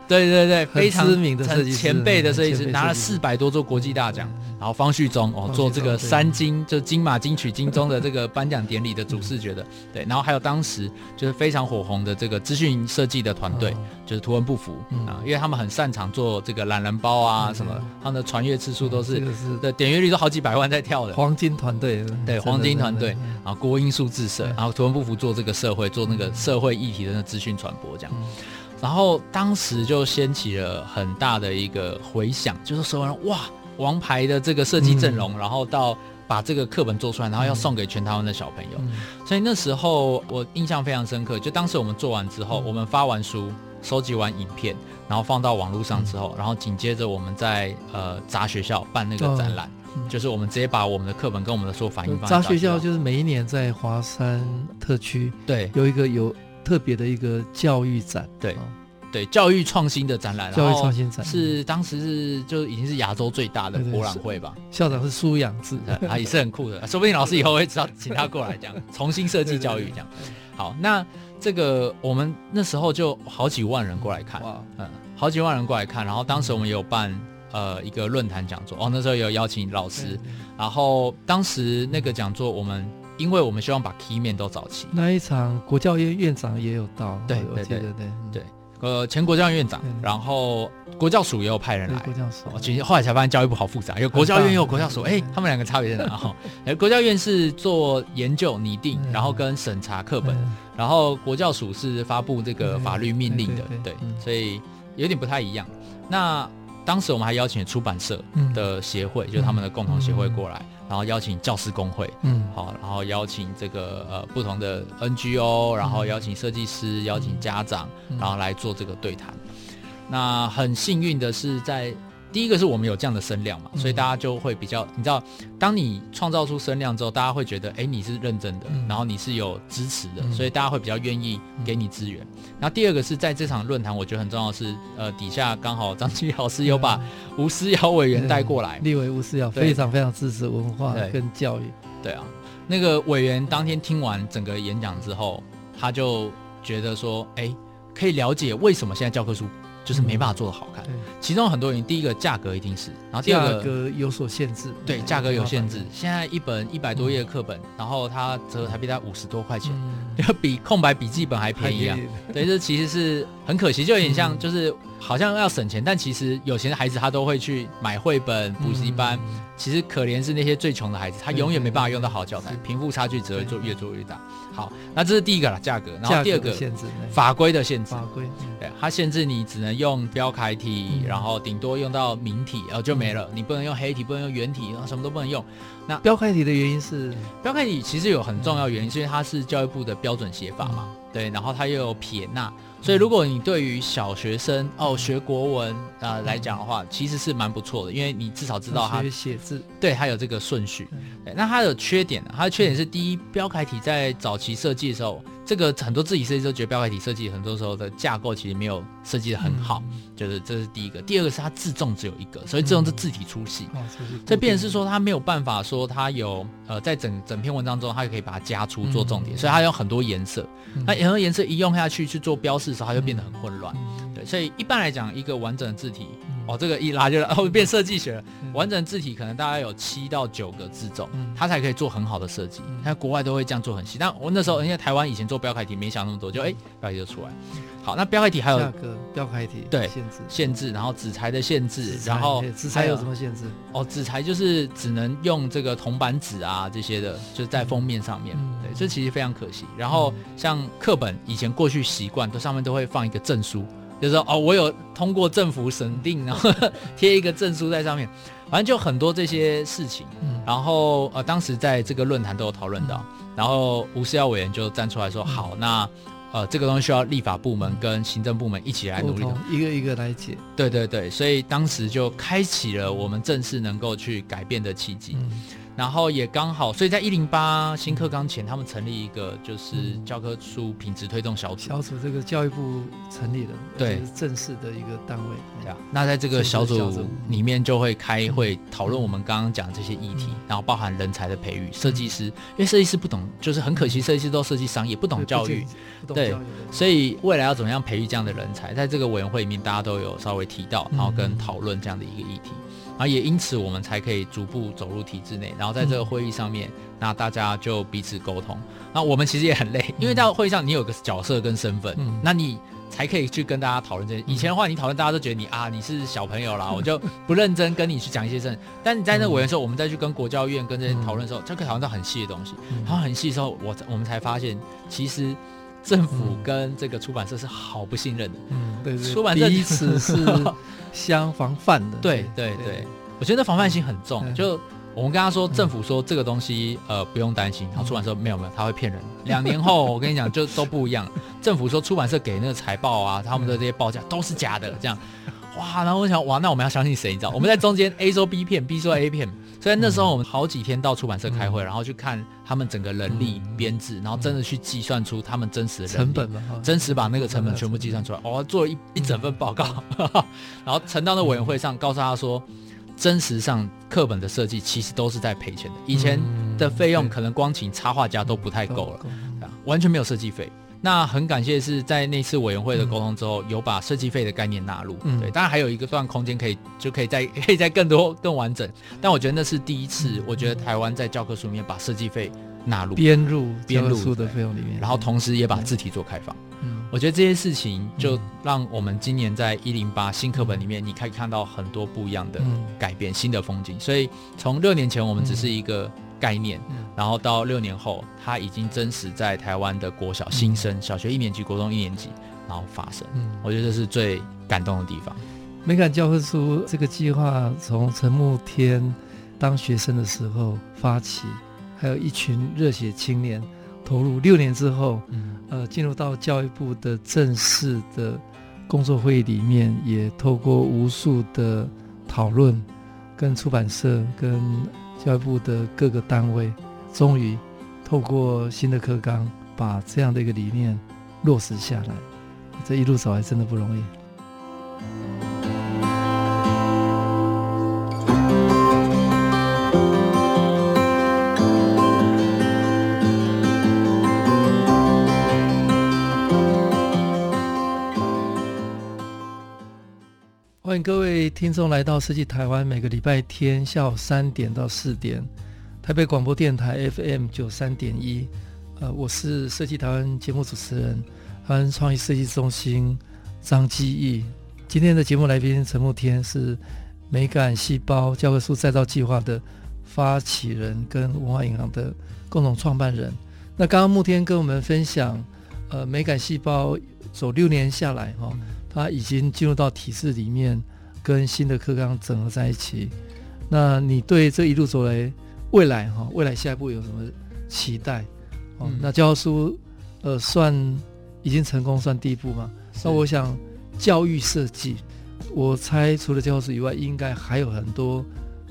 对对对，非常知名的设计师，前辈的设计师，拿了四百多座国际大奖。然后方旭中哦，做这个三金，就金马、金曲、金钟的这个颁奖典礼的主视觉的。对，然后还有当时就是非常火红的这个资讯设计的团队，就是图文不符啊，因为他们很擅长做这个懒人包啊什么，他们的传阅次数都是的，点阅率都好几百万在跳的。黄金团队，对，黄金团队，然后国英数字社，然后图文不符做这个社会，做那个社会议题的那资讯传播这样。然后当时就掀起了很大的一个回响，就是说哇，王牌的这个设计阵容，嗯、然后到把这个课本做出来，然后要送给全台湾的小朋友。嗯、所以那时候我印象非常深刻，就当时我们做完之后，嗯、我们发完书，收集完影片，然后放到网络上之后，嗯、然后紧接着我们在呃杂学校办那个展览，嗯、就是我们直接把我们的课本跟我们的书反映放在杂学校。杂学校就是每一年在华山特区对有一个有。特别的一个教育展，对，对，教育创新的展览，教育创新展是当时是就已经是亚洲最大的博览会吧？校长是苏养志，啊，也是很酷的，说不定老师以后会知道，请他过来讲，重新设计教育这样。好，那这个我们那时候就好几万人过来看，嗯，好几万人过来看，然后当时我们也有办呃一个论坛讲座，哦，那时候有邀请老师，然后当时那个讲座我们。因为我们希望把 key 面都找齐。那一场国教院院长也有到，对对对对对，呃，前国教院院长，然后国教署也有派人来。国教署，其实后来才发现教育部好复杂，有国教院又有国教署，哎，他们两个差别在哪？哈，哎，国教院是做研究拟定，然后跟审查课本，然后国教署是发布这个法律命令的，对，所以有点不太一样。那当时我们还邀请出版社的协会，就是他们的共同协会过来。然后邀请教师工会，嗯，好，然后邀请这个呃不同的 NGO，然后邀请设计师，邀请家长，然后来做这个对谈。那很幸运的是在。第一个是我们有这样的声量嘛，所以大家就会比较，你知道，当你创造出声量之后，大家会觉得，哎，你是认真的，然后你是有支持的，所以大家会比较愿意给你资源。然后第二个是在这场论坛，我觉得很重要的是，呃，底下刚好张基老师有把吴思瑶委员带过来，立委吴思瑶非常非常支持文化跟教育。对啊，那个委员当天听完整个演讲之后，他就觉得说，哎，可以了解为什么现在教科书。就是没办法做的好看，其中很多原因，第一个价格一定是，然后第二个价格有所限制，对，价格有限制。现在一本一百多页的课本，然后它折合台币在五十多块钱，要 比空白笔记本还便宜啊！对，这其实是很可惜，就有点像，就是好像要省钱，但其实有钱的孩子他都会去买绘本、补习班。其实可怜是那些最穷的孩子，他永远没办法用到好教材，贫富差距只会做越做越大。好，那这是第一个啦，价格。然后第二个限制，法规的限制。法规，对，它限制你只能用标楷体，然后顶多用到明体，然后就没了。你不能用黑体，不能用圆体，然后什么都不能用。那标楷体的原因是，标楷体其实有很重要原因，是因为它是教育部的标准写法嘛。对，然后它又有撇捺。所以，如果你对于小学生哦学国文啊、呃、来讲的话，其实是蛮不错的，因为你至少知道他写字，对，他有这个顺序。那它的缺点，它的缺点是第一，标楷体在早期设计的时候。这个很多自己设计都觉得标楷体设计很多时候的架构其实没有设计得很好，嗯、就是这是第一个。第二个是它字重只有一个，所以字重是字体粗细。这变成是说它没有办法说它有呃在整整篇文章中它就可以把它加粗做重点，嗯、所以它有很多颜色。嗯、那很多颜色一用下去去做标示的时候，它就变得很混乱。嗯、对，所以一般来讲，一个完整的字体哦，这个一拉就哦变设计学了。完整字体可能大概有七到九个字种，它才可以做很好的设计。它国外都会这样做很细，但我那时候因为台湾以前做标楷体没想那么多，就哎标楷体就出来。好，那标楷体还有标楷体对限制限制，然后纸材的限制，然后纸材有什么限制？哦，纸材就是只能用这个铜板纸啊这些的，就是在封面上面。对，这其实非常可惜。然后像课本以前过去习惯都上面都会放一个证书。就是说哦，我有通过政府审定，然后 贴一个证书在上面，反正就很多这些事情。嗯、然后呃，当时在这个论坛都有讨论到，嗯、然后吴思耀委员就站出来说：“嗯、好，那呃，这个东西需要立法部门跟行政部门一起来努力，一个一个来解。”对对对，所以当时就开启了我们正式能够去改变的契机。嗯然后也刚好，所以在一零八新课纲前，他们成立一个就是教科书品质推动小组。小组这个教育部成立了，对，是正式的一个单位。对啊，那在这个小组里面就会开会讨论我们刚刚讲这些议题，然后包含人才的培育，设计师，因为设计师不懂，就是很可惜，设计师都设计商业，不懂教育，对，所以未来要怎么样培育这样的人才，在这个委员会里面大家都有稍微提到，然后跟讨论这样的一个议题。然后也因此，我们才可以逐步走入体制内。然后在这个会议上面，嗯、那大家就彼此沟通。那我们其实也很累，因为在会议上你有个角色跟身份，嗯、那你才可以去跟大家讨论这些。以前的话，你讨论大家都觉得你啊，你是小朋友啦，我就不认真跟你去讲一些事。但你在那个委员的时候，我们再去跟国教院跟这些讨论的时候，就可以讨论到很细的东西。然后很细的时候，我我们才发现，其实政府跟这个出版社是好不信任的。嗯，对对，出版社第一次是。相防范的，对对对，我觉得防范心很重。嗯、就我们跟他说，政府说这个东西，呃，不用担心。然后出版社没有没有，他会骗人。两年后，我跟你讲，就都不一样。政府说出版社给那个财报啊，他们的这些报价都是假的，这样。哇，然后我想，哇，那我们要相信谁？你知道？我们在中间，A 说 B 骗，B 说 A 骗。所以那时候我们好几天到出版社开会，然后去看他们整个人力编制，然后真的去计算出他们真实的成本，真实把那个成本全部计算出来。我做了一一整份报告，然后呈到那委员会上，告诉他说，真实上课本的设计其实都是在赔钱的。以前的费用可能光请插画家都不太够了，完全没有设计费。那很感谢是在那次委员会的沟通之后，有把设计费的概念纳入。嗯、对，当然还有一个段空间可以，就可以再 可以再更多更完整。但我觉得那是第一次，我觉得台湾在教科书里面把设计费纳入编入编入的费用里面，然后同时也把字体做开放。嗯，我觉得这些事情就让我们今年在一零八新课本里面，你可以看到很多不一样的改变，新的风景。所以从六年前我们只是一个。概念，然后到六年后，它已经真实在台湾的国小新生，小学一年级、国中一年级，然后发生。嗯，我觉得这是最感动的地方。美感教科书这个计划从陈慕天当学生的时候发起，还有一群热血青年投入，六年之后，嗯，呃，进入到教育部的正式的工作会议里面，也透过无数的讨论，跟出版社跟。教育部的各个单位，终于透过新的课纲，把这样的一个理念落实下来。这一路走来真的不容易。各位听众来到设计台湾，每个礼拜天下午三点到四点，台北广播电台 FM 九三点一。呃，我是设计台湾节目主持人，台湾创意设计中心张基义。今天的节目来宾陈慕天是美感细胞教科书再造计划的发起人，跟文化银行的共同创办人。那刚刚慕天跟我们分享，呃，美感细胞走六年下来，哈、他已经进入到体制里面，跟新的课纲整合在一起。那你对这一路走来，未来哈，未来下一步有什么期待？哦，嗯、那教书，呃，算已经成功，算第一步吗？那我想，教育设计，我猜除了教科书以外，应该还有很多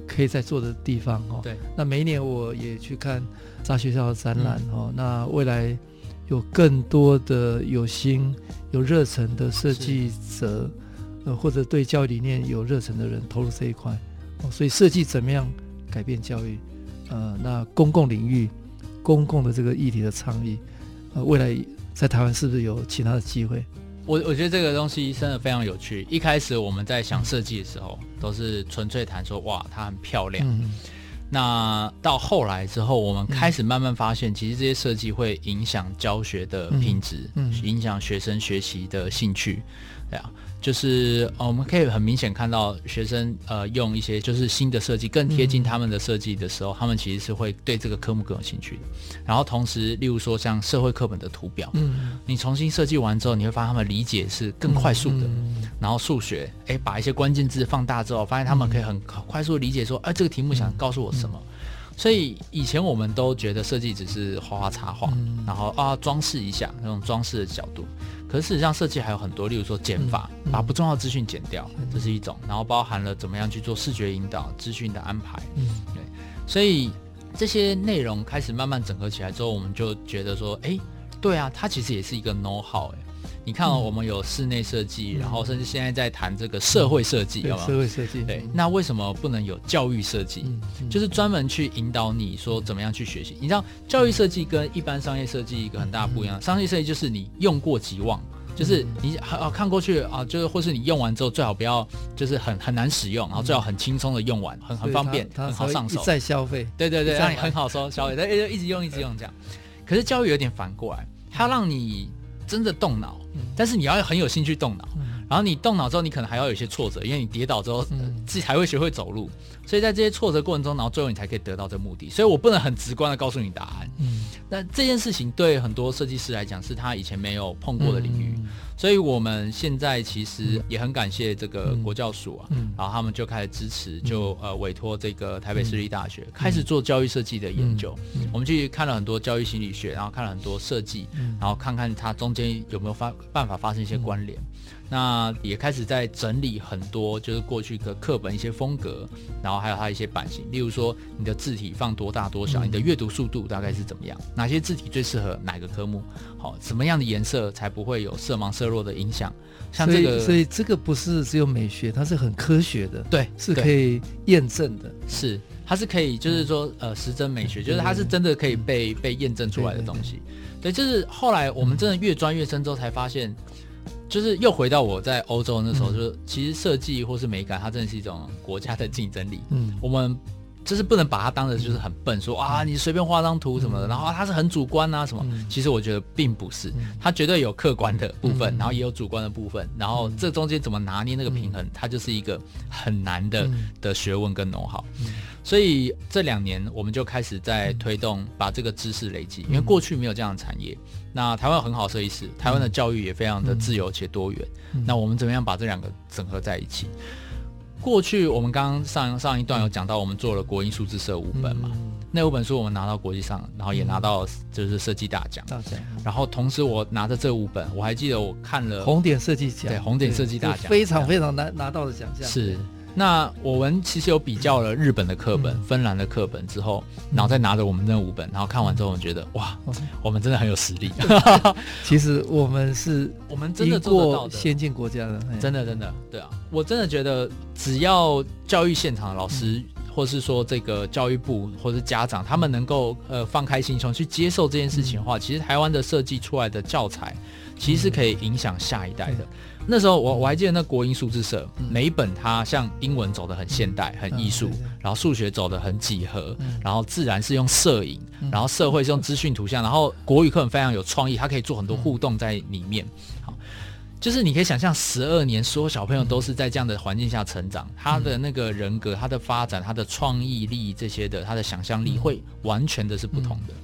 可以在做的地方哦。对。那每一年我也去看大学校的展览哦。嗯、那未来。有更多的有心、有热忱的设计者，呃，或者对教育理念有热忱的人投入这一块，哦，所以设计怎么样改变教育？呃，那公共领域、公共的这个议题的倡议，呃，未来在台湾是不是有其他的机会？我我觉得这个东西真的非常有趣。一开始我们在想设计的时候，都是纯粹谈说哇，它很漂亮。嗯、那到后来之后，我们开始慢慢发现，其实这些设计会影响教学的品质，嗯嗯、影响学生学习的兴趣，对啊。就是呃，我们可以很明显看到学生呃用一些就是新的设计更贴近他们的设计的时候，嗯、他们其实是会对这个科目更有兴趣的。然后同时，例如说像社会课本的图表，嗯，你重新设计完之后，你会发现他们理解是更快速的。嗯、然后数学，哎，把一些关键字放大之后，发现他们可以很快速理解说，哎，这个题目想告诉我什么。嗯、所以以前我们都觉得设计只是画画插画，嗯、然后啊装饰一下那种装饰的角度。可是事实上，设计还有很多，例如说减法，嗯嗯、把不重要的资讯减掉，嗯、这是一种。然后包含了怎么样去做视觉引导、资讯的安排。嗯，对。所以这些内容开始慢慢整合起来之后，我们就觉得说，哎，对啊，它其实也是一个 know how。哎，你看哦，嗯、我们有室内设计，然后甚至现在在谈这个社会设计，有吗？社会设计。对，那为什么不能有教育设计？就是专门去引导你说怎么样去学习。你知道，教育设计跟一般商业设计一个很大不一样。商业设计就是你用过即忘。就是你啊看过去啊，就是或是你用完之后最好不要就是很很难使用，然后最好很轻松的用完，很很方便，很好上手。再消费，对对对，让你很好收消费，对，一直用一直用这样。可是教育有点反过来，它要让你真的动脑，但是你要很有兴趣动脑，然后你动脑之后，你可能还要有一些挫折，因为你跌倒之后自己才会学会走路。所以在这些挫折过程中，然后最后你才可以得到这个目的。所以我不能很直观的告诉你答案。嗯，那这件事情对很多设计师来讲，是他以前没有碰过的领域。嗯、所以我们现在其实也很感谢这个国教署啊，嗯、然后他们就开始支持，就呃委托这个台北市立大学、嗯、开始做教育设计的研究。我们去看了很多教育心理学，然后看了很多设计，嗯、然后看看它中间有没有发办法发生一些关联。嗯那也开始在整理很多，就是过去的课本一些风格，然后还有它一些版型，例如说你的字体放多大多小，你的阅读速度大概是怎么样，哪些字体最适合哪个科目，好，什么样的颜色才不会有色盲色弱的影响？像这个，所以，所以这个不是只有美学，它是很科学的，对，是可以验证的，是它是可以，就是说呃，实证美学，就是它是真的可以被被验证出来的东西。对，就是后来我们真的越钻越深之后才发现。就是又回到我在欧洲那时候，就是其实设计或是美感，它真的是一种国家的竞争力。嗯，我们就是不能把它当成就是很笨，说啊你随便画张图什么的，然后它是很主观啊什么。其实我觉得并不是，它绝对有客观的部分，然后也有主观的部分，然后这中间怎么拿捏那个平衡，它就是一个很难的的学问跟 know-how。所以这两年我们就开始在推动把这个知识累积，因为过去没有这样的产业。那台湾有很好设计师，台湾的教育也非常的自由且多元。嗯、那我们怎么样把这两个整合在一起？过去我们刚刚上上一段有讲到，我们做了国英数字社五本嘛，嗯、那五本书我们拿到国际上，然后也拿到就是设计大奖。大奖。然后同时我拿着这五本，我还记得我看了红点设计奖，对红点设计大奖，非常非常难拿到的奖项。是。那我们其实有比较了日本的课本、芬兰的课本之后，然后再拿着我们那五本，然后看完之后，我们觉得哇，我们真的很有实力。其实我们是，我们真的做得到的。先进国家的，真的真的，对啊，我真的觉得只要教育现场的老师，或是说这个教育部或是家长，他们能够呃放开心胸去接受这件事情的话，其实台湾的设计出来的教材，其实是可以影响下一代的。那时候我我还记得那国英数字社每一本，它像英文走的很现代很艺术，然后数学走的很几何，然后自然是用摄影，然后社会是用资讯图像，然后国语课本非常有创意，它可以做很多互动在里面。好，就是你可以想象十二年所有小朋友都是在这样的环境下成长，他的那个人格、他的发展、他的创意力这些的，他的想象力会完全的是不同的。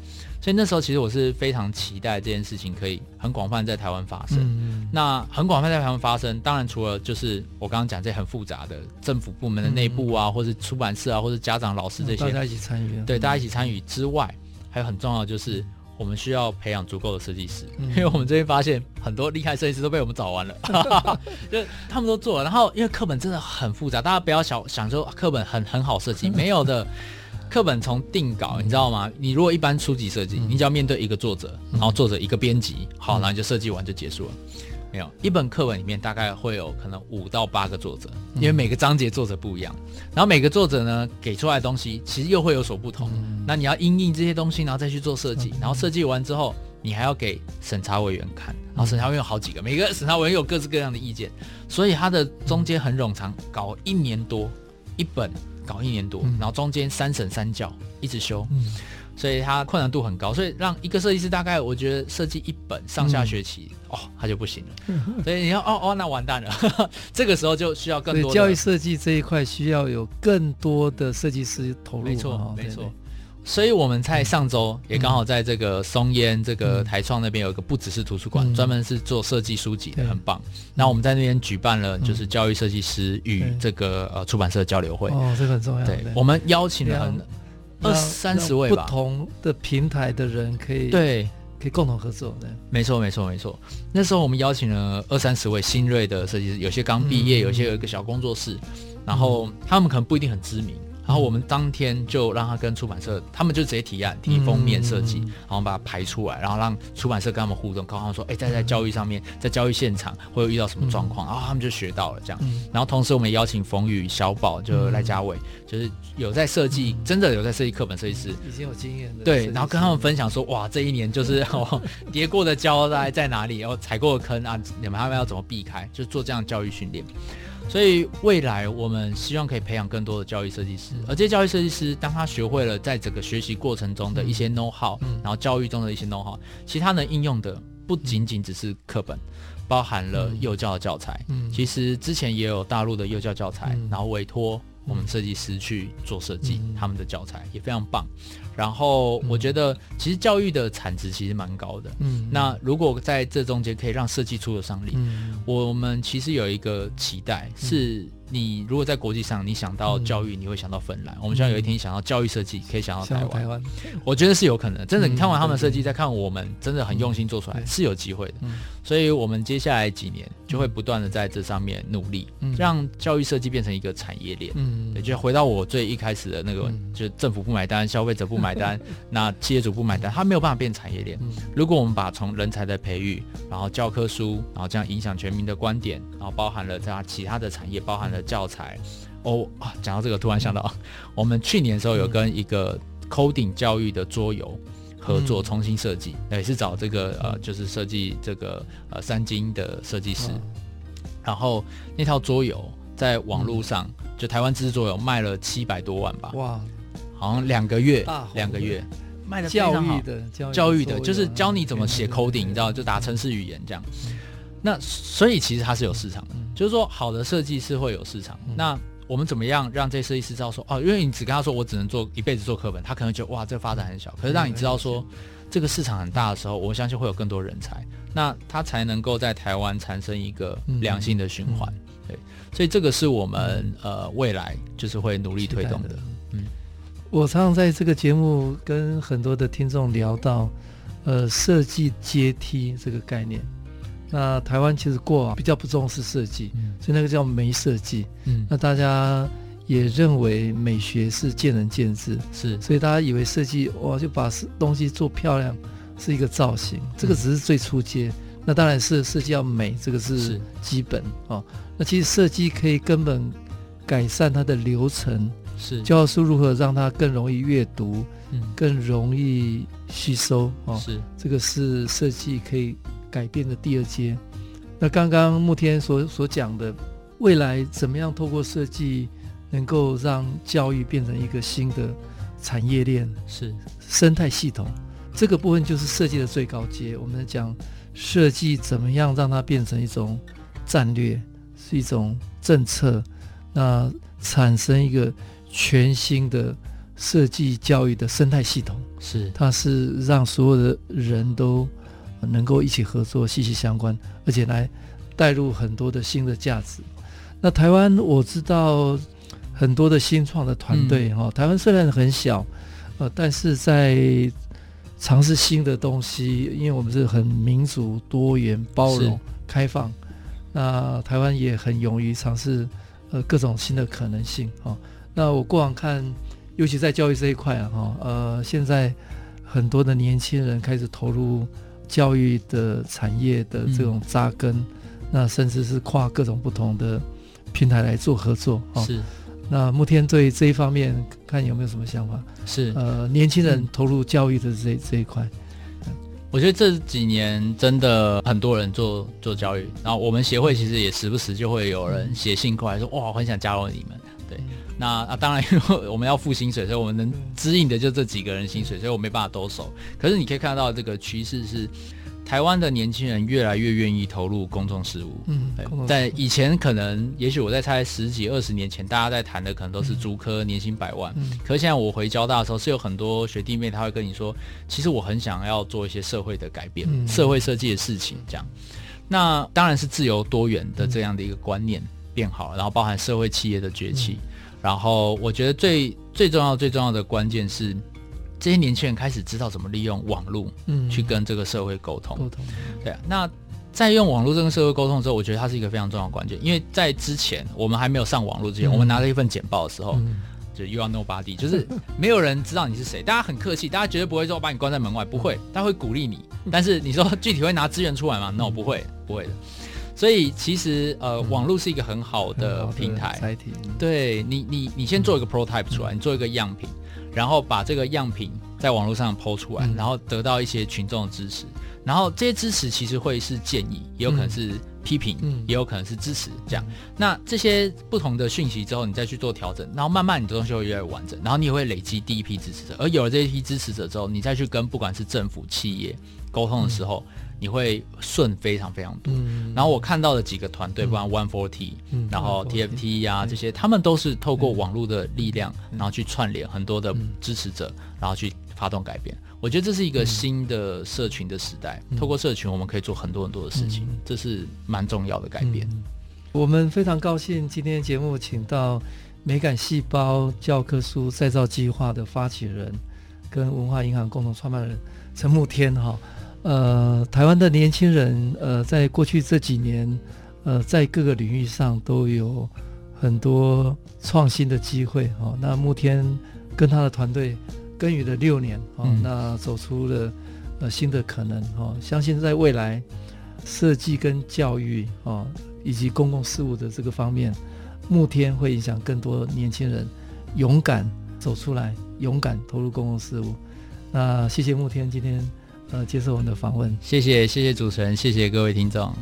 所以那时候其实我是非常期待这件事情可以很广泛在台湾发生。嗯、那很广泛在台湾发生，当然除了就是我刚刚讲这很复杂的政府部门的内部啊，嗯、或是出版社啊，或是家长、老师这些，大家一起参与。对，大家一起参与之外，还有很重要的就是我们需要培养足够的设计师，嗯、因为我们这边发现很多厉害设计师都被我们找完了，就他们都做了。然后因为课本真的很复杂，大家不要想想说课本很很好设计，没有的。课本从定稿，你知道吗？你如果一般初级设计，你只要面对一个作者，然后作者一个编辑，好，然后你就设计完就结束了。没有，一本课本里面大概会有可能五到八个作者，因为每个章节作者不一样，然后每个作者呢给出来的东西其实又会有所不同。那你要因应这些东西，然后再去做设计，然后设计完之后，你还要给审查委员看，然后审查委员有好几个，每个审查委员有各式各样的意见，所以它的中间很冗长，搞一年多一本，搞一年多，然后中间三审三教一直修。所以它困难度很高，所以让一个设计师大概我觉得设计一本上下学期、嗯、哦，他就不行了。所以你要哦哦，那完蛋了，这个时候就需要更多的。教育设计这一块需要有更多的设计师投入。没错，没错。所以我们在上周也刚好在这个松烟这个台创那边有一个不只是图书馆，嗯、专门是做设计书籍的，很棒。那我们在那边举办了就是教育设计师与这个呃出版社交流会。哦，这个很重要。对，我们邀请了很。二三十位吧，不同的平台的人可以对，可以共同合作。对，没错，没错，没错。那时候我们邀请了二三十位新锐的设计师，有些刚毕业，有些有一个小工作室，然后他们可能不一定很知名。然后我们当天就让他跟出版社，他们就直接提案提封面设计，然后把它排出来，然后让出版社跟他们互动，告诉他们说，哎，在在教育上面，在教育现场会有遇到什么状况，然后他们就学到了这样。然后同时我们也邀请冯宇、小宝，就赖家伟，就是有在设计，真的有在设计课本设计师，已经有经验的。对，然后跟他们分享说，哇，这一年就是 哦，跌过的跤在在哪里，然后踩过的坑啊，你们他们要怎么避开，就做这样教育训练。所以未来我们希望可以培养更多的教育设计师，而这些教育设计师，当他学会了在整个学习过程中的一些 know how，然后教育中的一些 know how，其实他能应用的不仅仅只是课本，包含了幼教的教材。其实之前也有大陆的幼教教材，然后委托我们设计师去做设计，他们的教材也非常棒。然后我觉得，其实教育的产值其实蛮高的。嗯，那如果在这中间可以让设计出了商利，嗯，我们其实有一个期待是。你如果在国际上，你想到教育，你会想到芬兰。我们希望有一天想到教育设计，可以想到台湾。我觉得是有可能，真的。你看完他们的设计，再看我们，真的很用心做出来，是有机会的。所以，我们接下来几年就会不断的在这上面努力，让教育设计变成一个产业链。嗯，也就回到我最一开始的那个，就是政府不买单，消费者不买单，那企业主不买单，他没有办法变产业链。如果我们把从人才的培育，然后教科书，然后这样影响全民的观点，然后包含了这样其他的产业，包含了。教材。哦啊，讲到这个，突然想到，嗯、我们去年的时候有跟一个 coding 教育的桌游合作重新设计，也、嗯、是找这个呃，就是设计这个呃三金的设计师，嗯、然后那套桌游在网络上，嗯、就台湾自制桌游卖了七百多万吧，哇，好像两个月，两个月。教育的教育的，就是教你怎么写 coding，你知道，就打程式语言这样。那所以其实它是有市场的，嗯、就是说好的设计师会有市场。嗯、那我们怎么样让这设计师知道说哦，因为你只跟他说我只能做一辈子做课本，他可能觉得哇这个发展很小。可是让你知道说这个市场很大的时候，我相信会有更多人才，那他才能够在台湾产生一个良性的循环。对，所以这个是我们呃未来就是会努力推动的。嗯，我常常在这个节目跟很多的听众聊到呃设计阶梯这个概念。那台湾其实过往比较不重视设计，嗯、所以那个叫没设计。嗯，那大家也认为美学是见仁见智，是，所以大家以为设计哇就把东西做漂亮是一个造型，这个只是最初阶。嗯、那当然是设计要美，这个是基本啊。那其实设计可以根本改善它的流程，是教书如何让它更容易阅读，嗯，更容易吸收啊。哦、是，这个是设计可以。改变的第二阶，那刚刚慕天所所讲的，未来怎么样透过设计能够让教育变成一个新的产业链，是生态系统，这个部分就是设计的最高阶。我们讲设计怎么样让它变成一种战略，是一种政策，那产生一个全新的设计教育的生态系统，是它是让所有的人都。能够一起合作，息息相关，而且来带入很多的新的价值。那台湾我知道很多的新创的团队哈，嗯、台湾虽然很小，呃，但是在尝试新的东西，因为我们是很民主、多元、包容、开放，那台湾也很勇于尝试呃各种新的可能性啊。那我过往看，尤其在教育这一块啊，哈，呃，现在很多的年轻人开始投入。教育的产业的这种扎根，嗯、那甚至是跨各种不同的平台来做合作啊。是，那慕天对这一方面看有没有什么想法？是，呃，年轻人投入教育的这、嗯、这一块。我觉得这几年真的很多人做做教育，然后我们协会其实也时不时就会有人写信过来说，哇，我很想加入你们。对，那啊，当然因为我们要付薪水，所以我们能支应的就这几个人薪水，所以我没办法兜售。可是你可以看到这个趋势是。台湾的年轻人越来越愿意投入公众事务。嗯，在以前可能，也许我在猜十几二十年前，大家在谈的可能都是竹科年薪百万。嗯，可是现在我回交大的时候，是有很多学弟妹他会跟你说，其实我很想要做一些社会的改变，嗯、社会设计的事情。这样，那当然是自由多元的这样的一个观念变好了，然后包含社会企业的崛起。嗯、然后我觉得最最重要最重要的关键是。这些年轻人开始知道怎么利用网络，嗯，去跟这个社会沟通。沟通，对啊。那在用网络这个社会沟通的时候，我觉得它是一个非常重要的关键，因为在之前我们还没有上网络之前，嗯、我们拿着一份简报的时候，嗯、就 You are nobody，就是没有人知道你是谁，大家很客气，大家绝对不会说把你关在门外，不会，他会鼓励你。但是你说具体会拿资源出来吗？No，不会，不会的。所以其实呃，嗯、网络是一个很好的平台。对你，你你先做一个 prototype 出来，嗯、你做一个样品。然后把这个样品在网络上抛出来，嗯、然后得到一些群众的支持，然后这些支持其实会是建议，也有可能是批评，嗯、也有可能是支持，这样。嗯、那这些不同的讯息之后，你再去做调整，然后慢慢你的东西会越来越完整，然后你也会累积第一批支持者，而有了这一批支持者之后，你再去跟不管是政府、企业沟通的时候。嗯你会顺非常非常多，嗯、然后我看到的几个团队，不管 One Forty，然后 TFT 呀、啊、这些，他们都是透过网络的力量，然后去串联很多的支持者，然后去发动改变。我觉得这是一个新的社群的时代，透过社群我们可以做很多很多的事情，这是蛮重要的改变。我们非常高兴今天节目请到美感细胞教科书再造计划的发起人，跟文化银行共同创办人陈慕天哈。呃，台湾的年轻人，呃，在过去这几年，呃，在各个领域上都有很多创新的机会。哦，那慕天跟他的团队耕耘了六年，哦，嗯、那走出了呃新的可能。哦，相信在未来设计跟教育，哦，以及公共事务的这个方面，慕天会影响更多年轻人勇敢走出来，勇敢投入公共事务。那谢谢慕天今天。呃，接受我们的访问，谢谢谢谢主持人，谢谢各位听众。